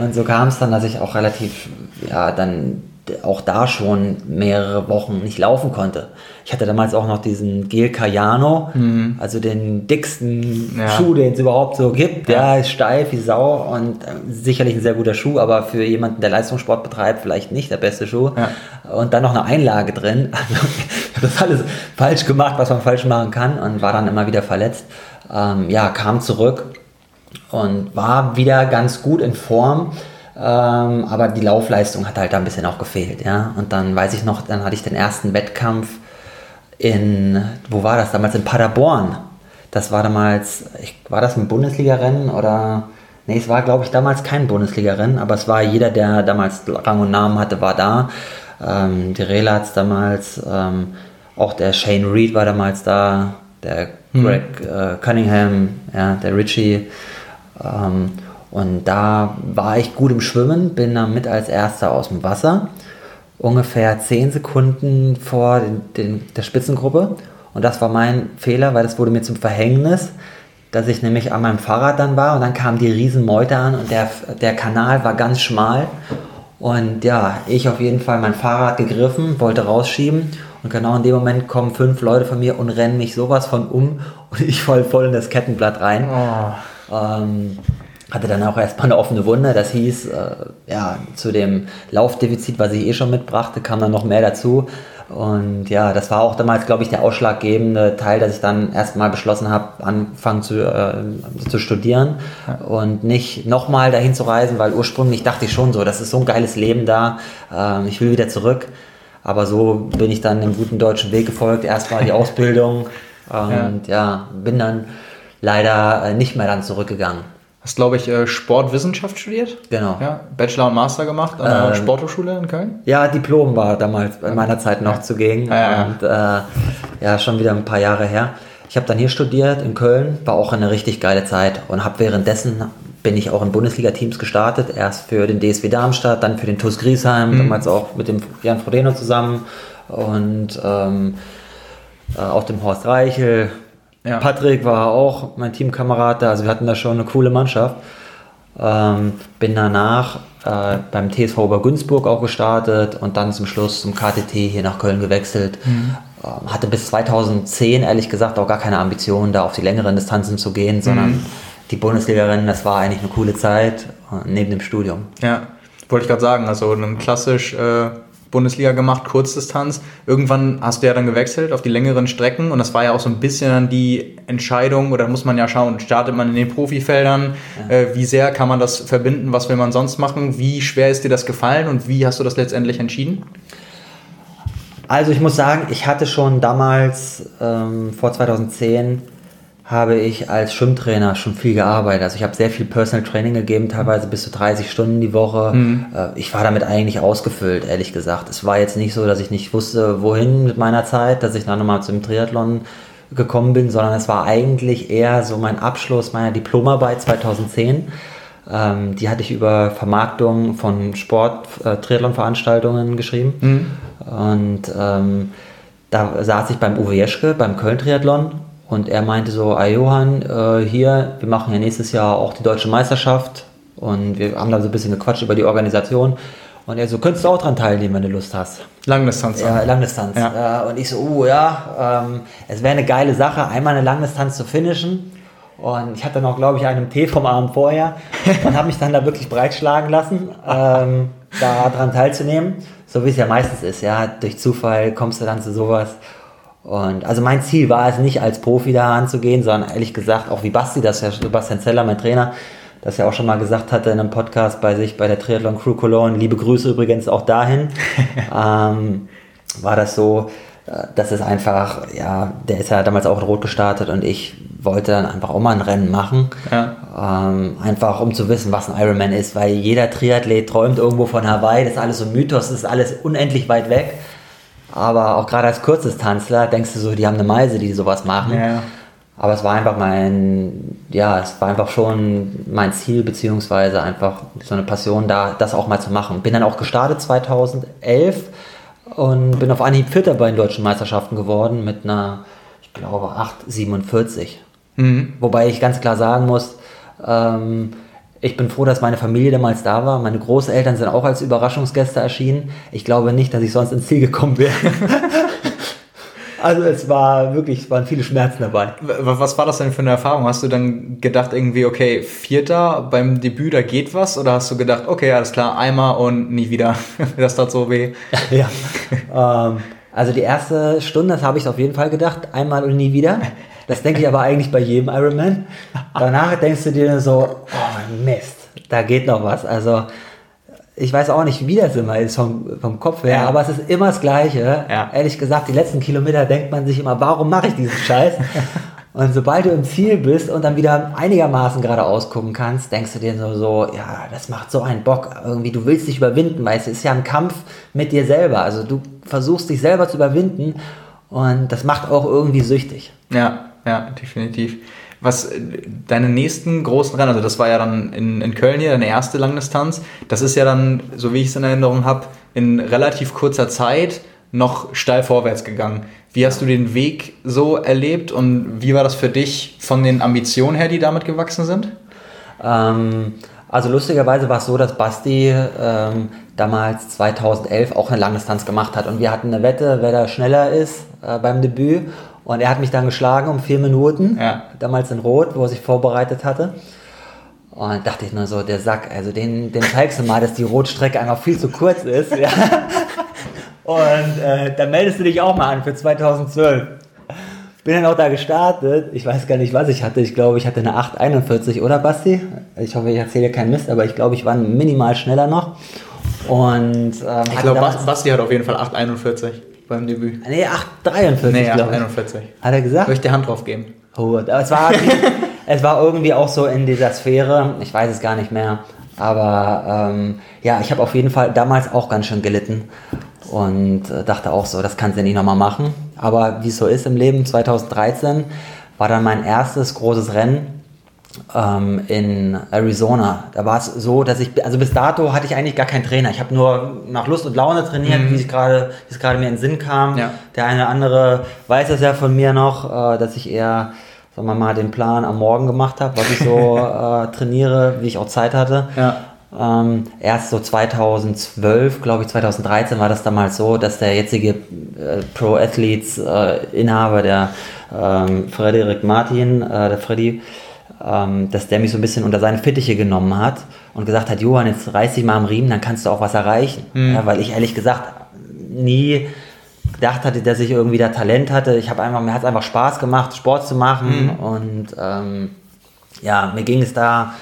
Und so kam es dann, dass ich auch relativ, ja, dann auch da schon mehrere Wochen nicht laufen konnte. Ich hatte damals auch noch diesen Gel Cayano, mhm. also den dicksten ja. Schuh, den es überhaupt so gibt. Ja. Der ist steif wie Sau und äh, sicherlich ein sehr guter Schuh, aber für jemanden, der Leistungssport betreibt, vielleicht nicht der beste Schuh. Ja. Und dann noch eine Einlage drin. ich habe das alles falsch gemacht, was man falsch machen kann und war dann immer wieder verletzt. Ähm, ja, kam zurück und war wieder ganz gut in Form. Ähm, aber die Laufleistung hat halt da ein bisschen auch gefehlt, ja. Und dann weiß ich noch, dann hatte ich den ersten Wettkampf in, wo war das damals? In Paderborn. Das war damals, ich, war das ein Bundesliga-Rennen oder, nee, es war glaube ich damals kein Bundesliga-Rennen, aber es war jeder, der damals Rang und Namen hatte, war da. Ähm, die Relats damals, ähm, auch der Shane Reed war damals da, der Greg äh, Cunningham, ja, der Richie. Ähm, und da war ich gut im Schwimmen, bin dann mit als erster aus dem Wasser, ungefähr 10 Sekunden vor den, den, der Spitzengruppe. Und das war mein Fehler, weil das wurde mir zum Verhängnis, dass ich nämlich an meinem Fahrrad dann war und dann kam die Riesenmeute an und der, der Kanal war ganz schmal. Und ja, ich auf jeden Fall mein Fahrrad gegriffen, wollte rausschieben und genau in dem Moment kommen fünf Leute von mir und rennen mich sowas von um und ich voll voll in das Kettenblatt rein. Oh. Ähm, hatte dann auch erstmal eine offene Wunde. Das hieß, äh, ja, zu dem Laufdefizit, was ich eh schon mitbrachte, kam dann noch mehr dazu. Und ja, das war auch damals, glaube ich, der ausschlaggebende Teil, dass ich dann erstmal beschlossen habe, anfangen zu, äh, zu studieren und nicht nochmal dahin zu reisen, weil ursprünglich dachte ich schon so, das ist so ein geiles Leben da, äh, ich will wieder zurück. Aber so bin ich dann dem guten deutschen Weg gefolgt, erstmal die Ausbildung und ja. ja, bin dann leider äh, nicht mehr dann zurückgegangen. Hast, glaube ich, äh, Sportwissenschaft studiert. Genau. Ja, Bachelor und Master gemacht an der ähm, Sporthochschule in Köln. Ja, Diplom war damals bei meiner Zeit noch ja. zugegen. Ja, ja, und äh, ja, schon wieder ein paar Jahre her. Ich habe dann hier studiert in Köln, war auch eine richtig geile Zeit und habe währenddessen bin ich auch in Bundesliga-Teams gestartet. Erst für den DSW Darmstadt, dann für den TuS Griesheim, mhm. damals auch mit dem Jan Frodeno zusammen und ähm, äh, auch dem Horst Reichel, ja. Patrick war auch mein Teamkamerad da, also wir hatten da schon eine coole Mannschaft. Ähm, bin danach äh, beim TSV Obergünzburg auch gestartet und dann zum Schluss zum KTT hier nach Köln gewechselt. Mhm. Ähm, hatte bis 2010 ehrlich gesagt auch gar keine Ambition, da auf die längeren Distanzen zu gehen, sondern mhm. die Bundesliga-Rennen, das war eigentlich eine coole Zeit äh, neben dem Studium. Ja, wollte ich gerade sagen, also ein klassisch äh Bundesliga gemacht, Kurzdistanz. Irgendwann hast du ja dann gewechselt auf die längeren Strecken und das war ja auch so ein bisschen dann die Entscheidung, oder muss man ja schauen, startet man in den Profifeldern, ja. äh, wie sehr kann man das verbinden, was will man sonst machen, wie schwer ist dir das gefallen und wie hast du das letztendlich entschieden? Also ich muss sagen, ich hatte schon damals ähm, vor 2010 habe ich als Schwimmtrainer schon viel gearbeitet. Also ich habe sehr viel Personal Training gegeben, teilweise bis zu 30 Stunden die Woche. Mhm. Äh, ich war damit eigentlich ausgefüllt, ehrlich gesagt. Es war jetzt nicht so, dass ich nicht wusste, wohin mit meiner Zeit, dass ich dann nochmal zum Triathlon gekommen bin, sondern es war eigentlich eher so mein Abschluss meiner Diplomarbeit 2010. Ähm, die hatte ich über Vermarktung von Sport, äh, geschrieben. Mhm. Und ähm, da saß ich beim Uwe Jeschke, beim Köln-Triathlon und er meinte so, ah Johann, äh, hier, wir machen ja nächstes Jahr auch die deutsche Meisterschaft und wir haben da so ein bisschen gequatscht über die Organisation. Und er so, könntest du auch dran teilnehmen, wenn du Lust hast. Langdistanz. Ja, Langdistanz. Ja. und ich so, oh ja, ähm, es wäre eine geile Sache, einmal eine Langdistanz zu finishen. Und ich hatte noch, glaube ich, einen Tee vom Abend vorher und habe mich dann da wirklich breitschlagen lassen, ähm, da dran teilzunehmen. So wie es ja meistens ist, ja. Durch Zufall kommst du dann zu sowas. Und also mein Ziel war es nicht als Profi da anzugehen, sondern ehrlich gesagt, auch wie Basti, das ja Sebastian Zeller, mein Trainer, das ja auch schon mal gesagt hatte in einem Podcast bei sich bei der Triathlon Crew Cologne, liebe Grüße übrigens auch dahin, ähm, war das so, äh, dass es einfach, ja, der ist ja damals auch in Rot gestartet und ich wollte dann einfach auch mal ein Rennen machen. Ja. Ähm, einfach um zu wissen, was ein Ironman ist, weil jeder Triathlet träumt irgendwo von Hawaii, das ist alles so ein Mythos, das ist alles unendlich weit weg. Aber auch gerade als Kurzdistanzler denkst du so, die haben eine Meise, die sowas machen. Ja. Aber es war einfach mein, ja, es war einfach schon mein Ziel, beziehungsweise einfach so eine Passion da, das auch mal zu machen. Bin dann auch gestartet 2011 und bin auf Anhieb Vierter bei den deutschen Meisterschaften geworden mit einer, ich glaube, 8,47. Mhm. Wobei ich ganz klar sagen muss, ähm, ich bin froh, dass meine Familie damals da war. Meine Großeltern sind auch als Überraschungsgäste erschienen. Ich glaube nicht, dass ich sonst ins Ziel gekommen wäre. also es war wirklich, es waren viele Schmerzen dabei. Was war das denn für eine Erfahrung? Hast du dann gedacht irgendwie, okay, Vierter beim Debüt, da geht was? Oder hast du gedacht, okay, alles klar, einmal und nie wieder? das tat so weh. ja. ähm, also die erste Stunde, das habe ich auf jeden Fall gedacht, einmal und nie wieder. Das denke ich aber eigentlich bei jedem Ironman. Danach denkst du dir so, oh Mist, da geht noch was. Also ich weiß auch nicht, wie das immer ist vom, vom Kopf her, ja. aber es ist immer das Gleiche. Ja. Ehrlich gesagt, die letzten Kilometer denkt man sich immer, warum mache ich diesen Scheiß? Und sobald du im Ziel bist und dann wieder einigermaßen geradeaus gucken kannst, denkst du dir so, so, ja, das macht so einen Bock. Irgendwie, du willst dich überwinden, weil es ist ja ein Kampf mit dir selber. Also du versuchst dich selber zu überwinden und das macht auch irgendwie süchtig. Ja, Ja, definitiv. Was deine nächsten großen Rennen, also das war ja dann in, in Köln hier, deine erste Langdistanz, das ist ja dann, so wie ich es in Erinnerung habe, in relativ kurzer Zeit noch steil vorwärts gegangen. Wie hast du den Weg so erlebt und wie war das für dich von den Ambitionen her, die damit gewachsen sind? Ähm, also lustigerweise war es so, dass Basti ähm, damals 2011 auch eine Langdistanz gemacht hat und wir hatten eine Wette, wer da schneller ist äh, beim Debüt und er hat mich dann geschlagen um vier Minuten, ja. damals in Rot, wo er sich vorbereitet hatte. Und dachte ich nur so, der Sack, also den, den zeigst du mal, dass die Rotstrecke einfach viel zu kurz ist. Ja. Und äh, dann meldest du dich auch mal an für 2012. Bin dann auch da gestartet. Ich weiß gar nicht, was ich hatte. Ich glaube, ich hatte eine 841, oder Basti? Ich hoffe, ich erzähle keinen Mist, aber ich glaube, ich war minimal schneller noch. Und, ähm, ich glaube, Basti hat auf jeden Fall 841 beim Debüt. Nee, 843. Nee, 841. Hat er gesagt? Soll ich die Hand drauf geben? Oh, aber es war, es war irgendwie auch so in dieser Sphäre, ich weiß es gar nicht mehr. Aber ähm, ja, ich habe auf jeden Fall damals auch ganz schön gelitten und äh, dachte auch so, das kannst du nicht nochmal machen. Aber wie es so ist im Leben, 2013 war dann mein erstes großes Rennen ähm, in Arizona. Da war es so, dass ich, also bis dato hatte ich eigentlich gar keinen Trainer. Ich habe nur nach Lust und Laune trainiert, mhm. wie es gerade mir in den Sinn kam. Ja. Der eine oder andere weiß es ja von mir noch, äh, dass ich eher sagen wir mal, den Plan am Morgen gemacht habe, was ich so äh, trainiere, wie ich auch Zeit hatte. Ja. Ähm, erst so 2012, glaube ich, 2013 war das damals so, dass der jetzige äh, Pro Athletes äh, Inhaber, der ähm, Frederik Martin, äh, der Freddy, dass der mich so ein bisschen unter seine Fittiche genommen hat und gesagt hat, Johann, jetzt reiß dich mal am Riemen, dann kannst du auch was erreichen. Mhm. Ja, weil ich ehrlich gesagt nie gedacht hatte, dass ich irgendwie da Talent hatte. Ich habe einfach, mir hat es einfach Spaß gemacht, Sport zu machen mhm. und ähm, ja, mir ging es da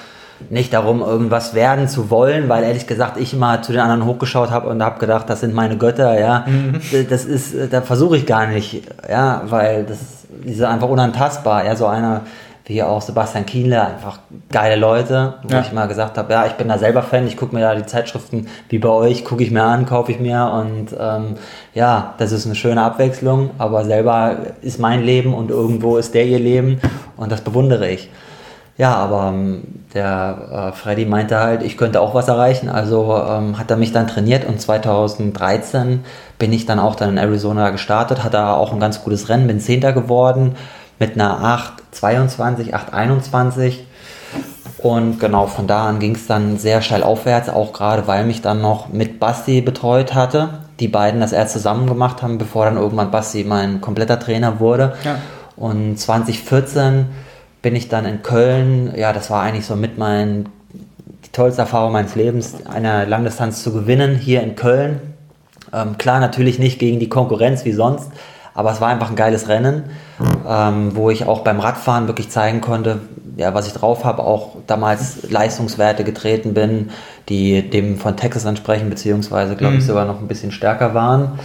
nicht darum, irgendwas werden zu wollen, weil ehrlich gesagt ich immer zu den anderen hochgeschaut habe und habe gedacht, das sind meine Götter, ja. Mhm. Das ist, da versuche ich gar nicht, ja, weil das ist einfach unantastbar, ja, so einer wie auch Sebastian Kienle, einfach geile Leute, wo ja. ich mal gesagt habe, ja, ich bin da selber Fan, ich gucke mir da die Zeitschriften wie bei euch, gucke ich mir an, kaufe ich mir und ähm, ja, das ist eine schöne Abwechslung, aber selber ist mein Leben und irgendwo ist der ihr Leben und das bewundere ich. Ja, aber ähm, der äh, Freddy meinte halt, ich könnte auch was erreichen, also ähm, hat er mich dann trainiert und 2013 bin ich dann auch dann in Arizona gestartet, hatte auch ein ganz gutes Rennen, bin Zehnter geworden mit einer 822, 821 und genau von da an ging es dann sehr steil aufwärts, auch gerade weil mich dann noch mit Basti betreut hatte. Die beiden das erst zusammen gemacht haben, bevor dann irgendwann Basti mein kompletter Trainer wurde. Ja. Und 2014 bin ich dann in Köln, ja, das war eigentlich so mit mein, die tollste Erfahrung meines Lebens, eine Langdistanz zu gewinnen hier in Köln. Ähm, klar, natürlich nicht gegen die Konkurrenz wie sonst, aber es war einfach ein geiles Rennen, ähm, wo ich auch beim Radfahren wirklich zeigen konnte, ja, was ich drauf habe, auch damals Leistungswerte getreten bin, die dem von Texas entsprechen, beziehungsweise, glaube ich, mhm. sogar noch ein bisschen stärker waren.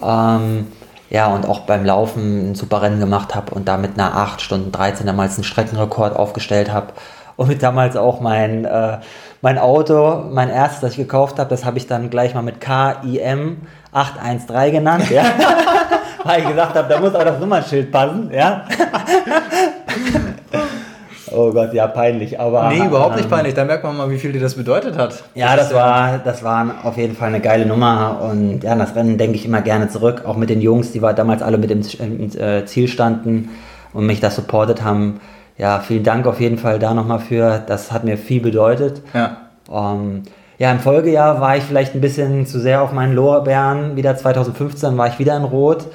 Ähm, ja, und auch beim Laufen ein super Rennen gemacht habe und da mit einer 8 Stunden 13 damals einen Streckenrekord aufgestellt habe. Und mit damals auch mein, äh, mein Auto, mein erstes, das ich gekauft habe, das habe ich dann gleich mal mit KIM 813 genannt. Ja. Weil ich gesagt habe, da muss auch das Nummernschild passen. Ja. Oh Gott, ja, peinlich. Aber, nee, überhaupt nicht ähm, peinlich. Da merkt man mal, wie viel dir das bedeutet hat. Ja, das, war, das war auf jeden Fall eine geile Nummer. Und ja, das Rennen denke ich immer gerne zurück. Auch mit den Jungs, die wir damals alle mit im, im äh, Ziel standen und mich da supportet haben. Ja, vielen Dank auf jeden Fall da nochmal für. Das hat mir viel bedeutet. Ja. Um, ähm, ja, im Folgejahr war ich vielleicht ein bisschen zu sehr auf meinen Lorbeeren. Wieder 2015 war ich wieder in Rot.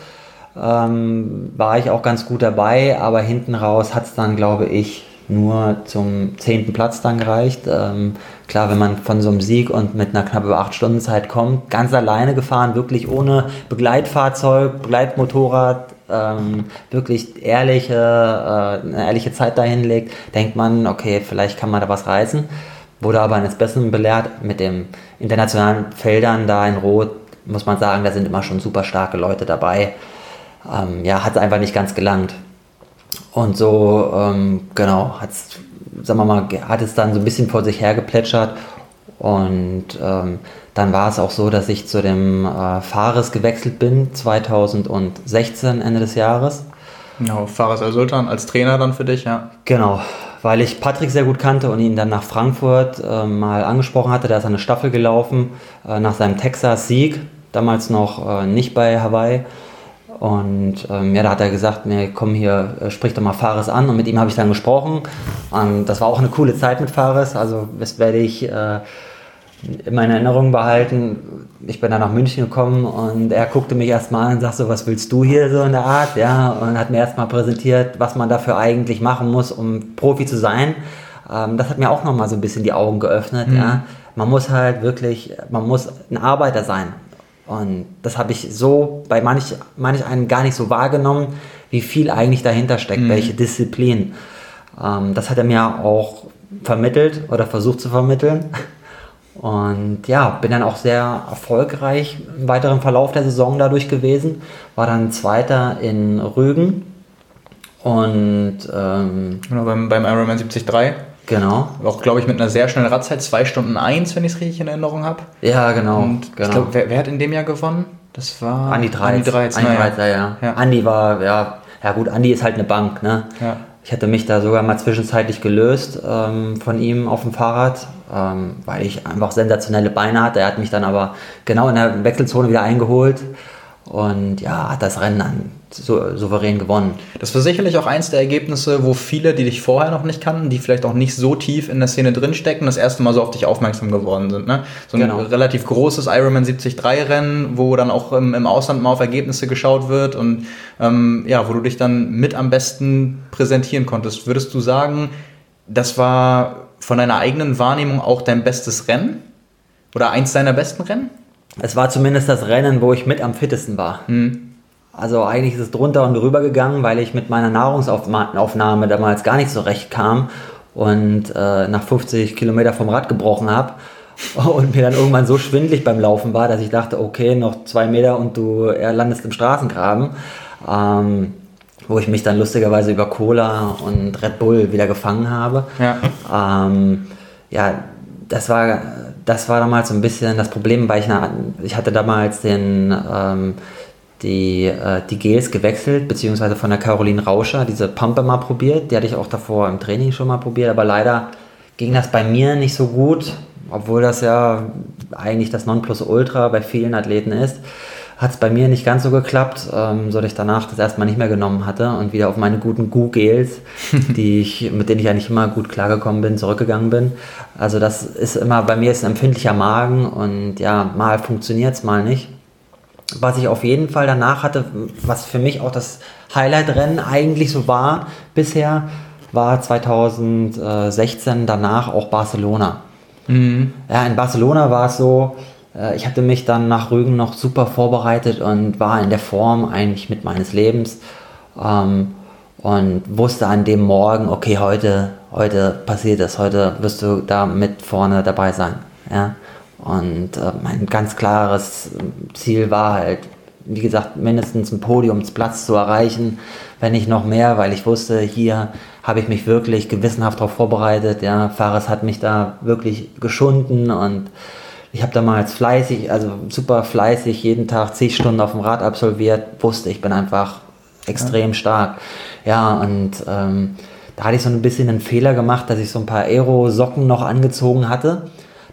Ähm, war ich auch ganz gut dabei, aber hinten raus hat es dann, glaube ich, nur zum zehnten Platz dann gereicht. Ähm, klar, wenn man von so einem Sieg und mit einer knapp über acht Stunden Zeit kommt, ganz alleine gefahren, wirklich ohne Begleitfahrzeug, Begleitmotorrad, ähm, wirklich ehrliche, äh, eine ehrliche Zeit dahin legt, denkt man, okay, vielleicht kann man da was reißen. Wurde aber eines Besseren belehrt mit den internationalen Feldern da in Rot, muss man sagen, da sind immer schon super starke Leute dabei. Ähm, ja, hat es einfach nicht ganz gelangt. Und so, ähm, genau, hat's, sagen wir mal, hat es dann so ein bisschen vor sich hergeplätschert. Und ähm, dann war es auch so, dass ich zu dem äh, Fares gewechselt bin, 2016, Ende des Jahres. Genau, Fares Al-Sultan als Trainer dann für dich, ja. Genau, weil ich Patrick sehr gut kannte und ihn dann nach Frankfurt äh, mal angesprochen hatte. Da ist eine Staffel gelaufen äh, nach seinem Texas-Sieg, damals noch äh, nicht bei Hawaii. Und ähm, ja, da hat er gesagt, nee, komm hier, äh, sprich doch mal Fares an. Und mit ihm habe ich dann gesprochen. Und das war auch eine coole Zeit mit Fares. Also das werde ich äh, in meiner Erinnerung behalten. Ich bin dann nach München gekommen und er guckte mich erstmal an und sagte so, was willst du hier so in der Art? Ja, und hat mir erstmal präsentiert, was man dafür eigentlich machen muss, um Profi zu sein. Ähm, das hat mir auch nochmal so ein bisschen die Augen geöffnet. Mhm. Ja. Man muss halt wirklich, man muss ein Arbeiter sein. Und das habe ich so bei manch, manch einem gar nicht so wahrgenommen, wie viel eigentlich dahinter steckt, mhm. welche Disziplin. Ähm, das hat er mir auch vermittelt oder versucht zu vermitteln. Und ja, bin dann auch sehr erfolgreich im weiteren Verlauf der Saison dadurch gewesen. War dann Zweiter in Rügen. Und ähm, genau, beim, beim Ironman 73. Genau. Auch, glaube ich, mit einer sehr schnellen Radzeit, 2 Stunden 1, wenn ich es richtig in Erinnerung habe. Ja, genau. Und genau. Glaub, wer, wer, hat in dem Jahr gewonnen? Das war Andi Dreiz. Andi Dreiz, Andi Dreiz ja. ja. ja. Andi war, ja, ja gut, Andi ist halt eine Bank, ne? Ja. Ich hatte mich da sogar mal zwischenzeitlich gelöst ähm, von ihm auf dem Fahrrad, ähm, weil ich einfach sensationelle Beine hatte. Er hat mich dann aber genau in der Wechselzone wieder eingeholt und ja, hat das Rennen dann so, souverän gewonnen. Das war sicherlich auch eins der Ergebnisse, wo viele, die dich vorher noch nicht kannten, die vielleicht auch nicht so tief in der Szene drinstecken, das erste Mal so auf dich aufmerksam geworden sind. Ne? So ein genau. relativ großes Ironman 73-Rennen, wo dann auch im, im, Ausland mal auf Ergebnisse geschaut wird und ähm, ja, wo du dich dann mit am besten präsentieren konntest. Würdest du sagen, das war von deiner eigenen Wahrnehmung auch dein bestes Rennen? Oder eins deiner besten Rennen? Es war zumindest das Rennen, wo ich mit am fittesten war. Hm. Also eigentlich ist es drunter und drüber gegangen, weil ich mit meiner Nahrungsaufnahme damals gar nicht so recht kam und äh, nach 50 Kilometer vom Rad gebrochen habe und mir dann irgendwann so schwindlig beim Laufen war, dass ich dachte, okay, noch zwei Meter und du landest im Straßengraben. Ähm, wo ich mich dann lustigerweise über Cola und Red Bull wieder gefangen habe. Ja, ähm, ja das war das war damals so ein bisschen das Problem, weil ich, ich hatte damals den ähm, die, äh, die Gels gewechselt, beziehungsweise von der Caroline Rauscher diese Pumpe mal probiert. Die hatte ich auch davor im Training schon mal probiert, aber leider ging das bei mir nicht so gut, obwohl das ja eigentlich das Nonplusultra bei vielen Athleten ist. Hat es bei mir nicht ganz so geklappt, ähm, so dass ich danach das erstmal nicht mehr genommen hatte und wieder auf meine guten die ich, mit denen ich eigentlich immer gut klargekommen bin, zurückgegangen bin. Also das ist immer, bei mir ist ein empfindlicher Magen und ja, mal funktioniert es, mal nicht. Was ich auf jeden Fall danach hatte, was für mich auch das Highlight-Rennen eigentlich so war bisher, war 2016 danach auch Barcelona. Mhm. Ja, in Barcelona war es so, äh, ich hatte mich dann nach Rügen noch super vorbereitet und war in der Form eigentlich mit meines Lebens ähm, und wusste an dem Morgen, okay, heute, heute passiert es, heute wirst du da mit vorne dabei sein. Ja? Und äh, mein ganz klares Ziel war halt, wie gesagt, mindestens einen Podiumsplatz zu erreichen, wenn nicht noch mehr, weil ich wusste, hier habe ich mich wirklich gewissenhaft darauf vorbereitet. Ja, Fares hat mich da wirklich geschunden und ich habe damals fleißig, also super fleißig, jeden Tag zig Stunden auf dem Rad absolviert, wusste, ich bin einfach extrem ja. stark. Ja, und ähm, da hatte ich so ein bisschen einen Fehler gemacht, dass ich so ein paar Aero-Socken noch angezogen hatte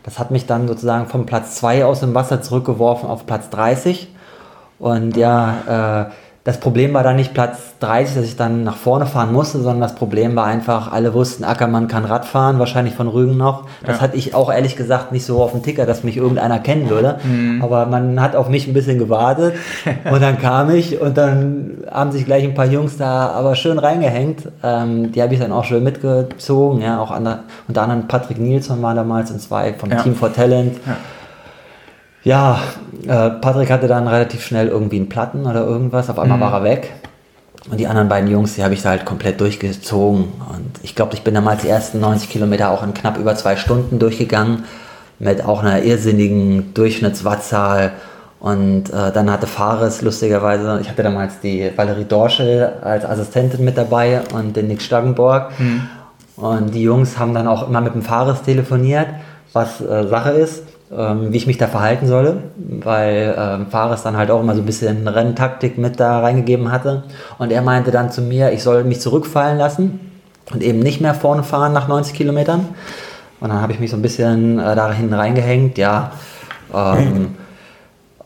das hat mich dann sozusagen vom Platz 2 aus dem Wasser zurückgeworfen auf Platz 30. Und ja, äh, das Problem war dann nicht Platz 30, dass ich dann nach vorne fahren musste, sondern das Problem war einfach, alle wussten, Ackermann kann Rad fahren, wahrscheinlich von Rügen noch. Das ja. hatte ich auch ehrlich gesagt nicht so auf dem Ticker, dass mich irgendeiner kennen würde. Mhm. Aber man hat auf mich ein bisschen gewartet und dann kam ich und dann haben sich gleich ein paar Jungs da aber schön reingehängt. Ähm, die habe ich dann auch schön mitgezogen. Ja, auch an, unter anderem Patrick Nilsson war damals und zwei vom ja. Team for Talent. Ja ja, äh, Patrick hatte dann relativ schnell irgendwie einen Platten oder irgendwas. Auf einmal mhm. war er weg. Und die anderen beiden Jungs, die habe ich da halt komplett durchgezogen. Und ich glaube, ich bin damals die ersten 90 Kilometer auch in knapp über zwei Stunden durchgegangen. Mit auch einer irrsinnigen Durchschnittswattzahl. Und äh, dann hatte Fares lustigerweise, ich hatte damals die Valerie Dorschel als Assistentin mit dabei und den Nick Staggenborg. Mhm. Und die Jungs haben dann auch immer mit dem Fares telefoniert, was äh, Sache ist. Ähm, wie ich mich da verhalten solle, weil ähm, Fares dann halt auch immer so ein bisschen Renntaktik mit da reingegeben hatte. Und er meinte dann zu mir, ich soll mich zurückfallen lassen und eben nicht mehr vorne fahren nach 90 Kilometern. Und dann habe ich mich so ein bisschen äh, da hinten reingehängt, ja. Ähm,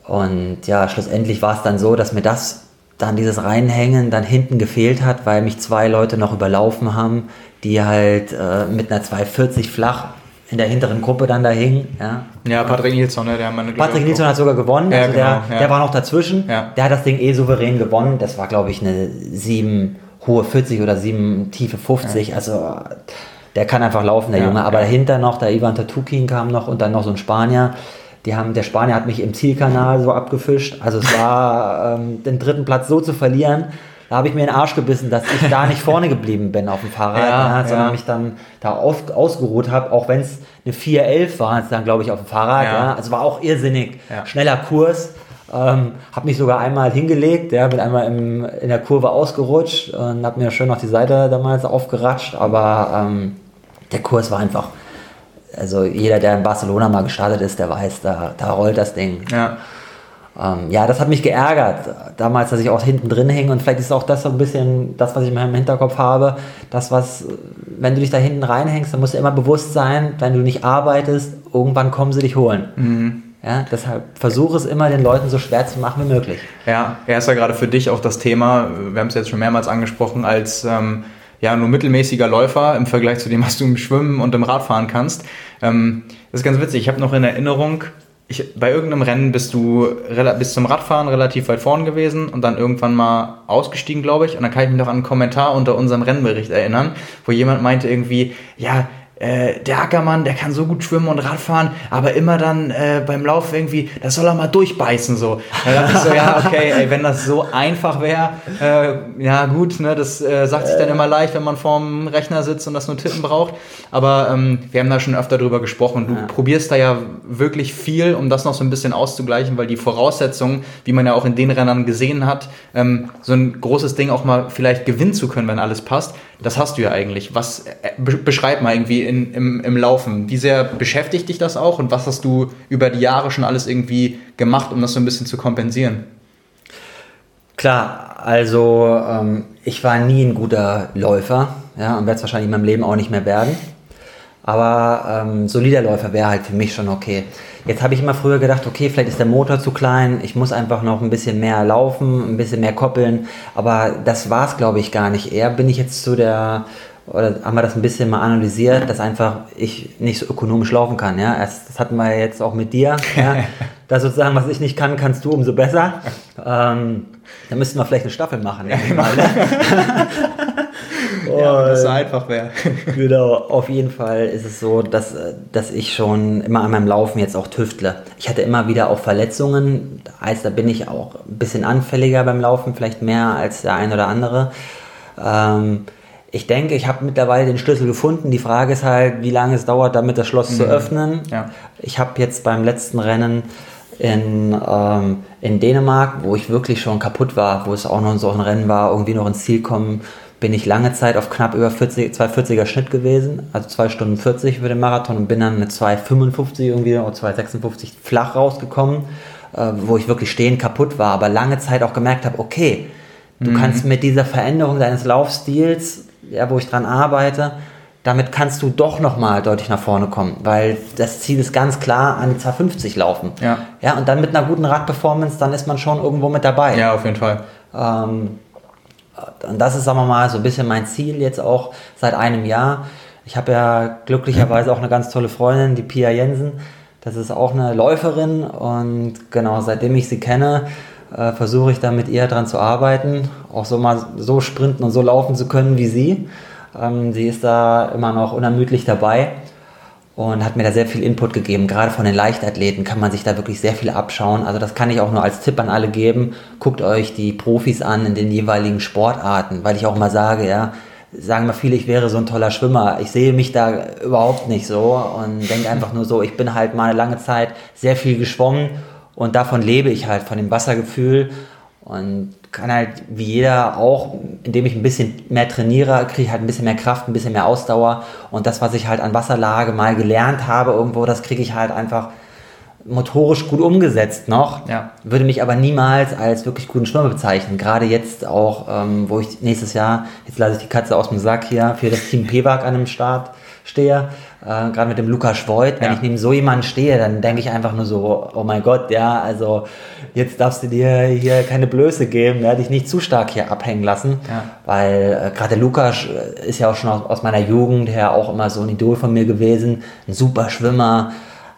und ja, schlussendlich war es dann so, dass mir das dann dieses Reinhängen dann hinten gefehlt hat, weil mich zwei Leute noch überlaufen haben, die halt äh, mit einer 240 flach in der hinteren Gruppe dann da hingen. Ja, ja Patrick Nilsson, ne, der meine Patrick Nilsson hat sogar gewonnen, ja, also genau, der, ja. der war noch dazwischen. Ja. Der hat das Ding eh souverän gewonnen. Das war, glaube ich, eine 7 hohe 40 oder 7 tiefe 50. Also der kann einfach laufen, der Junge. Aber dahinter noch, der Ivan Tatukin kam noch und dann noch so ein Spanier. Die haben, der Spanier hat mich im Zielkanal so abgefischt. Also es war ähm, den dritten Platz so zu verlieren, da habe ich mir den Arsch gebissen, dass ich da nicht vorne geblieben bin auf dem Fahrrad, ja, ja, sondern mich dann da auf, ausgeruht habe, auch wenn es eine 411 war, dann glaube ich auf dem Fahrrad. Also war auch irrsinnig. Schneller Kurs. Ähm, habe mich sogar einmal hingelegt, ja, bin einmal im, in der Kurve ausgerutscht und habe mir schön noch die Seite damals aufgeratscht, aber ähm, der Kurs war einfach also jeder, der in Barcelona mal gestartet ist, der weiß, da, da rollt das Ding. Ja. Ähm, ja, das hat mich geärgert, damals, dass ich auch hinten drin hing und vielleicht ist auch das so ein bisschen das, was ich in meinem Hinterkopf habe, das, was, wenn du dich da hinten reinhängst, dann musst du immer bewusst sein, wenn du nicht arbeitest, irgendwann kommen sie dich holen. Mhm. Ja, deshalb versuche es immer den Leuten so schwer zu machen wie möglich. Ja, er ist ja gerade für dich auch das Thema, wir haben es jetzt schon mehrmals angesprochen, als ähm, ja, nur mittelmäßiger Läufer im Vergleich zu dem, was du im Schwimmen und im Radfahren kannst. Ähm, das ist ganz witzig. Ich habe noch in Erinnerung, ich, bei irgendeinem Rennen bist du bis zum Radfahren relativ weit vorn gewesen und dann irgendwann mal ausgestiegen, glaube ich. Und dann kann ich mich noch an einen Kommentar unter unserem Rennbericht erinnern, wo jemand meinte irgendwie, ja, äh, der Ackermann, der kann so gut schwimmen und Radfahren, aber immer dann äh, beim Lauf irgendwie, das soll er mal durchbeißen so. Da dachte ich so, ja, okay, ey, wenn das so einfach wäre, äh, ja gut, ne, das äh, sagt sich dann immer leicht, wenn man vorm Rechner sitzt und das nur tippen braucht. Aber ähm, wir haben da schon öfter drüber gesprochen. Du ja. probierst da ja wirklich viel, um das noch so ein bisschen auszugleichen, weil die Voraussetzungen, wie man ja auch in den Rennern gesehen hat, ähm, so ein großes Ding auch mal vielleicht gewinnen zu können, wenn alles passt, das hast du ja eigentlich. Was äh, beschreib mal irgendwie in, im, im Laufen. Wie sehr beschäftigt dich das auch und was hast du über die Jahre schon alles irgendwie gemacht, um das so ein bisschen zu kompensieren? Klar, also ähm, ich war nie ein guter Läufer ja, und werde es wahrscheinlich in meinem Leben auch nicht mehr werden. Aber ähm, solider Läufer wäre halt für mich schon okay. Jetzt habe ich immer früher gedacht, okay, vielleicht ist der Motor zu klein, ich muss einfach noch ein bisschen mehr laufen, ein bisschen mehr koppeln. Aber das war es, glaube ich, gar nicht. Eher bin ich jetzt zu der, oder haben wir das ein bisschen mal analysiert, dass einfach ich nicht so ökonomisch laufen kann. Ja? Das, hatten wir jetzt auch mit dir. Ja? das sozusagen, was ich nicht kann, kannst du umso besser. Ähm, da müssten wir vielleicht eine Staffel machen. Ja. ja, wenn das so einfach wäre. genau, auf jeden Fall ist es so, dass, dass ich schon immer an meinem Laufen jetzt auch tüftle. Ich hatte immer wieder auch Verletzungen, heißt, da bin ich auch ein bisschen anfälliger beim Laufen, vielleicht mehr als der ein oder andere. Ähm, ich denke, ich habe mittlerweile den Schlüssel gefunden. Die Frage ist halt, wie lange es dauert, damit das Schloss mhm. zu öffnen. Ja. Ich habe jetzt beim letzten Rennen in, ähm, in Dänemark, wo ich wirklich schon kaputt war, wo es auch noch so ein Rennen war, irgendwie noch ins Ziel kommen bin ich lange Zeit auf knapp über 40, 240er Schnitt gewesen, also 2 Stunden 40 für den Marathon und bin dann mit 255 irgendwie oder 256 flach rausgekommen, äh, wo ich wirklich stehend kaputt war, aber lange Zeit auch gemerkt habe, okay, du mhm. kannst mit dieser Veränderung deines Laufstils, ja, wo ich dran arbeite, damit kannst du doch nochmal deutlich nach vorne kommen, weil das Ziel ist ganz klar an die 250 laufen. Ja. Ja, und dann mit einer guten Radperformance, dann ist man schon irgendwo mit dabei. Ja, auf jeden Fall. Ähm, und das ist, sagen wir mal, so ein bisschen mein Ziel jetzt auch seit einem Jahr. Ich habe ja glücklicherweise auch eine ganz tolle Freundin, die Pia Jensen. Das ist auch eine Läuferin und genau, seitdem ich sie kenne, äh, versuche ich da mit ihr dran zu arbeiten, auch so mal so sprinten und so laufen zu können wie sie. Ähm, sie ist da immer noch unermüdlich dabei und hat mir da sehr viel Input gegeben. Gerade von den Leichtathleten kann man sich da wirklich sehr viel abschauen. Also das kann ich auch nur als Tipp an alle geben. Guckt euch die Profis an in den jeweiligen Sportarten, weil ich auch mal sage, ja, sagen mal viele, ich wäre so ein toller Schwimmer. Ich sehe mich da überhaupt nicht so und denke einfach nur so, ich bin halt mal eine lange Zeit sehr viel geschwommen und davon lebe ich halt, von dem Wassergefühl und kann halt wie jeder auch, indem ich ein bisschen mehr trainiere, kriege ich halt ein bisschen mehr Kraft, ein bisschen mehr Ausdauer. Und das, was ich halt an Wasserlage mal gelernt habe irgendwo, das kriege ich halt einfach motorisch gut umgesetzt noch, Ja. würde mich aber niemals als wirklich guten Schwimmer bezeichnen. Gerade jetzt auch, ähm, wo ich nächstes Jahr, jetzt lasse ich die Katze aus dem Sack hier, für das Team PEWAG an dem Start stehe, äh, gerade mit dem Lukas Schwoid, wenn Ja. ich neben so jemanden stehe, dann denke ich einfach nur so, oh mein Gott, ja, also jetzt darfst du dir hier keine Blöße geben, ja, dich nicht zu stark hier abhängen lassen, Ja. weil äh, gerade der Lukas äh, ist ja auch schon aus, aus meiner Jugend her auch immer so ein Idol von mir gewesen, ein super Schwimmer,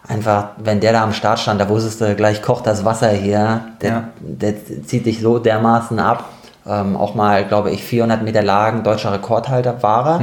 einfach, wenn der da am Start stand, da wusstest du, gleich kocht das Wasser hier, der, Ja. der zieht dich so dermaßen ab, ähm, auch mal, glaube ich, 400 Meter Lagen, deutscher Rekordhalter war er,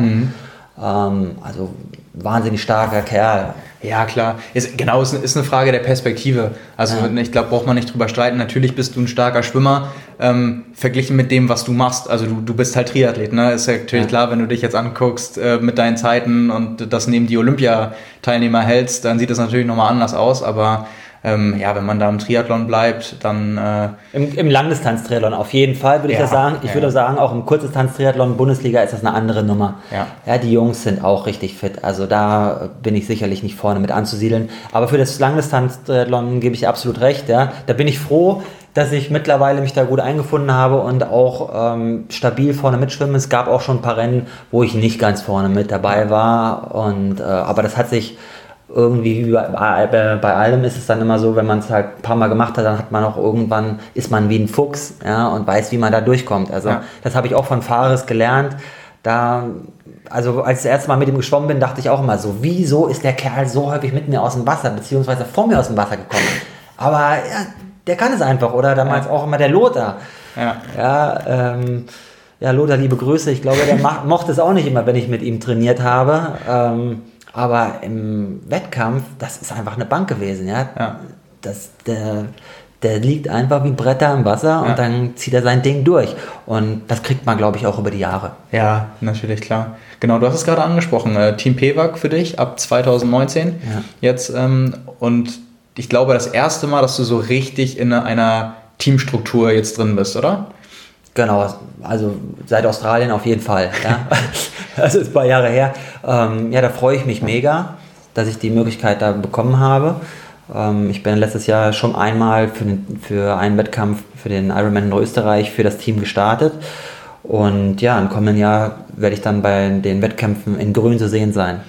ähm, also wahnsinnig starker Kerl, Ja, klar. Ist, genau, ist, ist eine Frage der Perspektive. Also Ja. ich glaube, braucht man nicht drüber streiten. Natürlich bist du ein starker Schwimmer, ähm, verglichen mit dem, was du machst. Also du, du bist halt Triathlet, ne? Ist ja natürlich Ja. klar, wenn du dich jetzt anguckst äh, mit deinen Zeiten und das neben die Olympiateilnehmer hältst, dann sieht das natürlich nochmal anders aus. Aber ähm, ja, wenn man da im Triathlon bleibt, dann äh, Im, im Langdistanz-Triathlon auf jeden Fall, würde ich Ja, das sagen. Ich ja. würde sagen, auch im Kurzdistanz-Triathlon Bundesliga ist das eine andere Nummer. Ja. ja, die Jungs sind auch richtig fit. Also da bin ich sicherlich nicht vorne mit anzusiedeln. Aber für das Langdistanz-Triathlon gebe ich absolut recht. Ja. Da bin ich froh, dass ich mittlerweile mich da gut eingefunden habe und auch ähm, stabil vorne mitschwimme. Es gab auch schon ein paar Rennen, wo ich nicht ganz vorne mit dabei war. Und, äh, aber das hat sich irgendwie wie bei, bei, bei allem ist es dann immer so, wenn man es halt ein paar Mal gemacht hat, dann hat man auch irgendwann, ist man wie ein Fuchs ja, und weiß, wie man da durchkommt. Also Ja. das habe ich auch von Fares gelernt. Da, also als ich das erste Mal mit ihm geschwommen bin, dachte ich auch immer so, wieso ist der Kerl so häufig mit mir aus dem Wasser, beziehungsweise vor mir aus dem Wasser gekommen? Aber ja, der kann es einfach, oder damals auch immer der Lothar. ja. Ja, ähm, ja, Lothar, liebe Grüße. Ich glaube, der mochte es auch nicht immer, wenn ich mit ihm trainiert habe. Ähm, aber im Wettkampf, das ist einfach eine Bank gewesen, ja. Ja. Das, der, der liegt einfach wie Bretter im Wasser Ja. und dann zieht er sein Ding durch. Und das kriegt man, glaube ich, auch über die Jahre. Ja, natürlich, klar. Genau, du hast es gerade angesprochen. Äh, Team PEWAG für dich ab 2019 Ja. jetzt. Ähm, und ich glaube, das erste Mal, dass du so richtig in einer Teamstruktur jetzt drin bist, oder? Genau, also seit Australien auf jeden Fall. Ja. Das ist ein paar Jahre her. Ähm, ja, da freue ich mich mega, dass ich die Möglichkeit da bekommen habe. Ähm, ich bin letztes Jahr schon einmal für, den, für einen Wettkampf für den Ironman in Österreich für das Team gestartet. Und ja, im kommenden Jahr werde ich dann bei den Wettkämpfen in Grün zu sehen sein.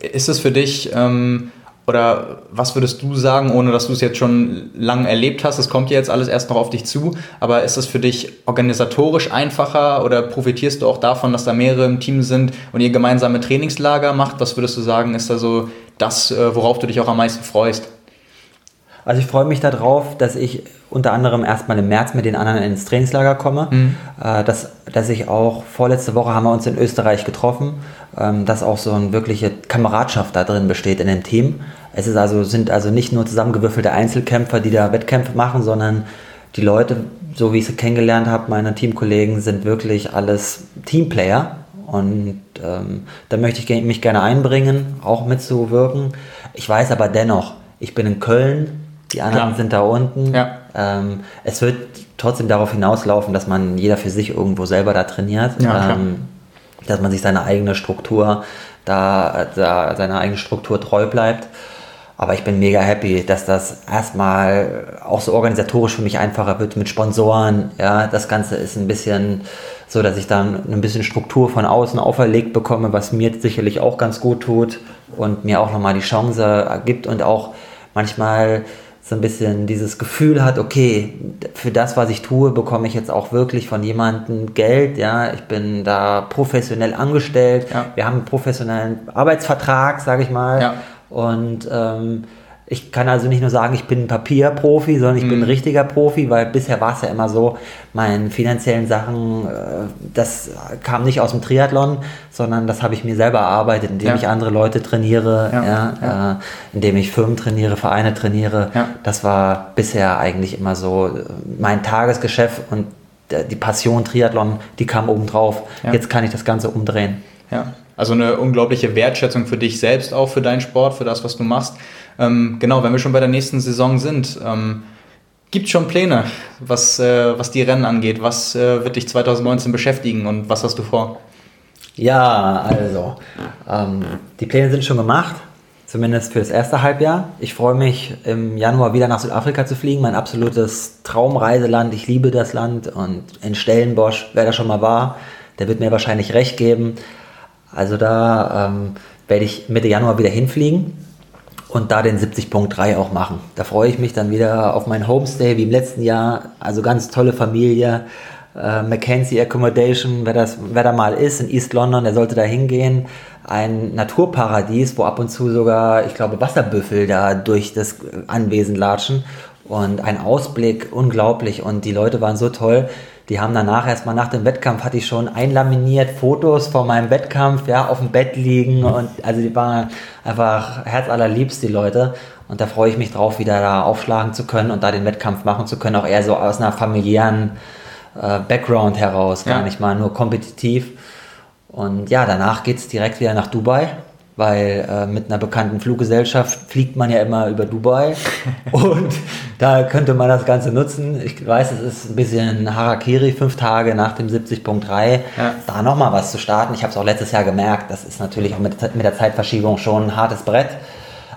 Ist es für dich, ähm, oder was würdest du sagen, ohne dass du es jetzt schon lang erlebt hast, es kommt ja jetzt alles erst noch auf dich zu, aber ist es für dich organisatorisch einfacher oder profitierst du auch davon, dass da mehrere im Team sind und ihr gemeinsame Trainingslager macht? Was würdest du sagen, ist da so das, äh, worauf du dich auch am meisten freust? Also ich freue mich darauf, dass ich unter anderem erstmal im März mit den anderen ins Trainingslager komme. Äh, dass, dass ich auch, vorletzte Woche haben wir uns in Österreich getroffen, ähm, dass auch so eine wirkliche Kameradschaft da drin besteht in dem Team. Es ist also, sind also nicht nur zusammengewürfelte Einzelkämpfer, die da Wettkämpfe machen, sondern die Leute, so wie ich sie kennengelernt habe, meine Teamkollegen, sind wirklich alles Teamplayer. Und ähm, da möchte ich mich gerne einbringen, auch mitzuwirken. Ich weiß aber dennoch, ich bin in Köln, die anderen Klar. sind da unten. Ja. Ähm, es wird trotzdem darauf hinauslaufen, dass man jeder für sich irgendwo selber da trainiert. Ja, ähm, dass man sich seine eigene Struktur, da, da seiner eigenen Struktur treu bleibt. Aber ich bin mega happy, dass das erstmal auch so organisatorisch für mich einfacher wird mit Sponsoren. Ja, das Ganze ist ein bisschen so, dass ich dann ein bisschen Struktur von außen auferlegt bekomme, was mir sicherlich auch ganz gut tut und mir auch nochmal die Chance gibt und auch manchmal so ein bisschen dieses Gefühl hat, okay, für das, was ich tue, bekomme ich jetzt auch wirklich von jemandem Geld, ja, ich bin da professionell angestellt, Ja. wir haben einen professionellen Arbeitsvertrag, sage ich mal, Ja. und ähm, ich kann also nicht nur sagen, ich bin ein Papierprofi, sondern ich Mhm. bin ein richtiger Profi, weil bisher war es ja immer so, meine finanziellen Sachen, äh, das kam nicht aus dem Triathlon, sondern das habe ich mir selber erarbeitet, indem Ja. ich andere Leute trainiere, Ja, ja. Äh, indem ich Firmen trainiere, Vereine trainiere. Das war bisher eigentlich immer so äh, mein Tagesgeschäft und äh, die Passion Triathlon, die kam obendrauf. Ja. Jetzt kann ich das Ganze umdrehen. Ja, also eine unglaubliche Wertschätzung für dich selbst, auch für deinen Sport, für das, was du machst. Ähm, genau, wenn wir schon bei der nächsten Saison sind, ähm, gibt schon Pläne, was, äh, was die Rennen angeht? Was äh, wird dich 2019 beschäftigen und was hast du vor? Ja, also, ähm, die Pläne sind schon gemacht. zumindest für das erste Halbjahr. Ich freue mich im Januar wieder nach Südafrika zu fliegen, mein absolutes Traumreiseland. Ich liebe das Land und in Stellenbosch, wer da schon mal war, der wird mir wahrscheinlich recht geben. Also da ähm, werde ich Mitte Januar wieder hinfliegen und da den 70.3 auch machen. Da freue ich mich dann wieder auf meinen Homestay wie im letzten Jahr. Also ganz tolle Familie. Äh, Mackenzie Accommodation, wer, das, wer da mal ist in East London, der sollte da hingehen. Ein Naturparadies, wo ab und zu sogar, ich glaube, Wasserbüffel da durch das Anwesen latschen. Und ein Ausblick, unglaublich. Und die Leute waren so toll. Die haben danach erstmal nach dem Wettkampf hatte ich schon einlaminiert Fotos von meinem Wettkampf, ja, auf dem Bett liegen und also die waren einfach herzallerliebst, die Leute. Und da freue ich mich drauf, wieder da aufschlagen zu können und da den Wettkampf machen zu können, auch eher so aus einer familiären äh, Background heraus, gar ja. nicht mal nur kompetitiv. Und ja, danach geht es direkt wieder nach Dubai weil äh, mit einer bekannten Fluggesellschaft fliegt man ja immer über Dubai und da könnte man das Ganze nutzen. Ich weiß, es ist ein bisschen Harakiri, fünf Tage nach dem 70.3, ja. da nochmal was zu starten. Ich habe es auch letztes Jahr gemerkt, das ist natürlich auch mit, mit der Zeitverschiebung schon ein hartes Brett.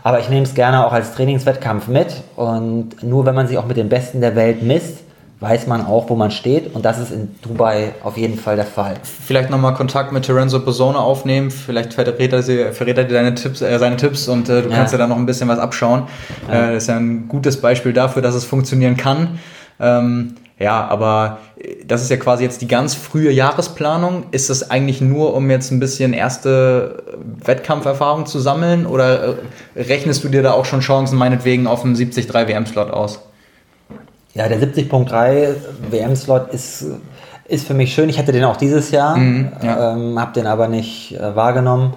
Aber ich nehme es gerne auch als Trainingswettkampf mit und nur wenn man sich auch mit den Besten der Welt misst, weiß man auch, wo man steht und das ist in Dubai auf jeden Fall der Fall. Vielleicht nochmal Kontakt mit Terenzo Bosone aufnehmen, vielleicht verrät er, sie, verrät er dir deine Tipps, äh, seine Tipps und äh, du ja. kannst dir da noch ein bisschen was abschauen. Ja. Äh, das ist ja ein gutes Beispiel dafür, dass es funktionieren kann. Ähm, ja, aber äh, das ist ja quasi jetzt die ganz frühe Jahresplanung. Ist das eigentlich nur, um jetzt ein bisschen erste Wettkampferfahrung zu sammeln oder äh, rechnest du dir da auch schon Chancen meinetwegen auf einen 73 WM-Slot aus? Ja, der 70.3 WM-Slot ist, ist für mich schön. Ich hatte den auch dieses Jahr, mhm, ja. ähm, habe den aber nicht äh, wahrgenommen.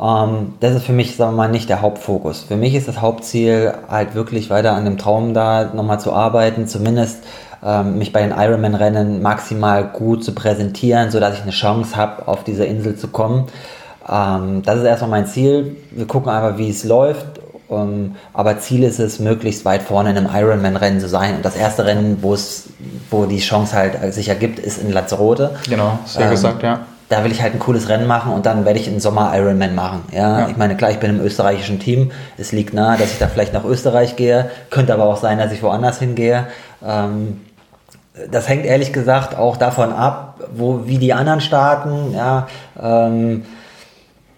Ähm, das ist für mich, sagen wir mal, nicht der Hauptfokus. Für mich ist das Hauptziel, halt wirklich weiter an dem Traum da nochmal zu arbeiten, zumindest ähm, mich bei den Ironman-Rennen maximal gut zu präsentieren, sodass ich eine Chance habe, auf diese Insel zu kommen. Ähm, das ist erstmal mein Ziel. Wir gucken einfach, wie es läuft um, ähm, aber Ziel ist es, möglichst weit vorne in einem Ironman-Rennen zu sein. Und das erste Rennen, wo es, wo die Chance halt sich ergibt, ist in Lanzarote. Genau, sehr ähm, gesagt, ja. Da will ich halt ein cooles Rennen machen und dann werde ich einen Sommer Ironman machen. Ja? ja? ich meine, klar, ich bin im österreichischen Team. Es liegt nahe, dass ich da vielleicht nach Österreich gehe. Könnte aber auch sein, dass ich woanders hingehe. Ähm, das hängt ehrlich gesagt auch davon ab, wo, wie die anderen starten. Ja, ähm,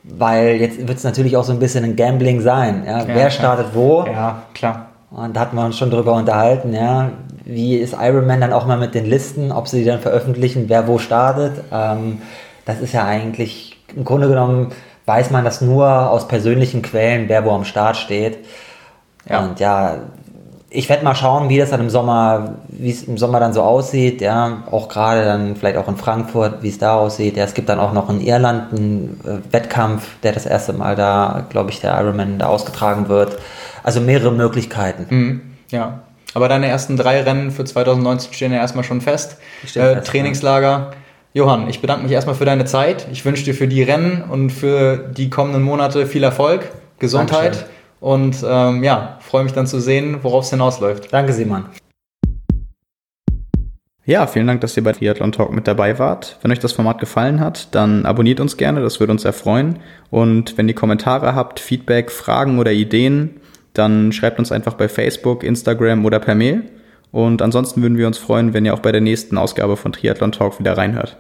weil jetzt wird es natürlich auch so ein bisschen ein Gambling sein. Ja? ja Wer klar. startet wo? Ja, klar. Und da hatten wir uns schon drüber unterhalten, ja. Wie ist Ironman dann auch mal mit den Listen, ob sie die dann veröffentlichen, wer wo startet? Ähm, das ist ja eigentlich, im Grunde genommen weiß man das nur aus persönlichen Quellen, wer wo am Start steht. Ja. Und ja, ich werde mal schauen, wie das dann im Sommer, wie es im Sommer dann so aussieht, ja, auch gerade dann vielleicht auch in Frankfurt, wie es da aussieht. Ja, es gibt dann auch noch in Irland einen äh, Wettkampf, der das erste Mal da, glaube ich, der Ironman da ausgetragen wird. Also mehrere Möglichkeiten. Mhm, ja. Aber deine ersten drei Rennen für 2019 stehen ja erstmal schon fest. Äh, fest Trainingslager. Ja. Johann, ich bedanke mich erstmal für deine Zeit. Ich wünsche dir für die Rennen und für die kommenden Monate viel Erfolg, Gesundheit. Dankeschön. Und ähm, ja, freue mich dann zu sehen, worauf es hinausläuft. Danke, Simon. Ja, vielen Dank, dass ihr bei Triathlon Talk mit dabei wart. Wenn euch das Format gefallen hat, dann abonniert uns gerne, das würde uns sehr freuen. Und wenn ihr Kommentare habt, Feedback, Fragen oder Ideen, dann schreibt uns einfach bei Facebook, Instagram oder per Mail. Und ansonsten würden wir uns freuen, wenn ihr auch bei der nächsten Ausgabe von Triathlon Talk wieder reinhört.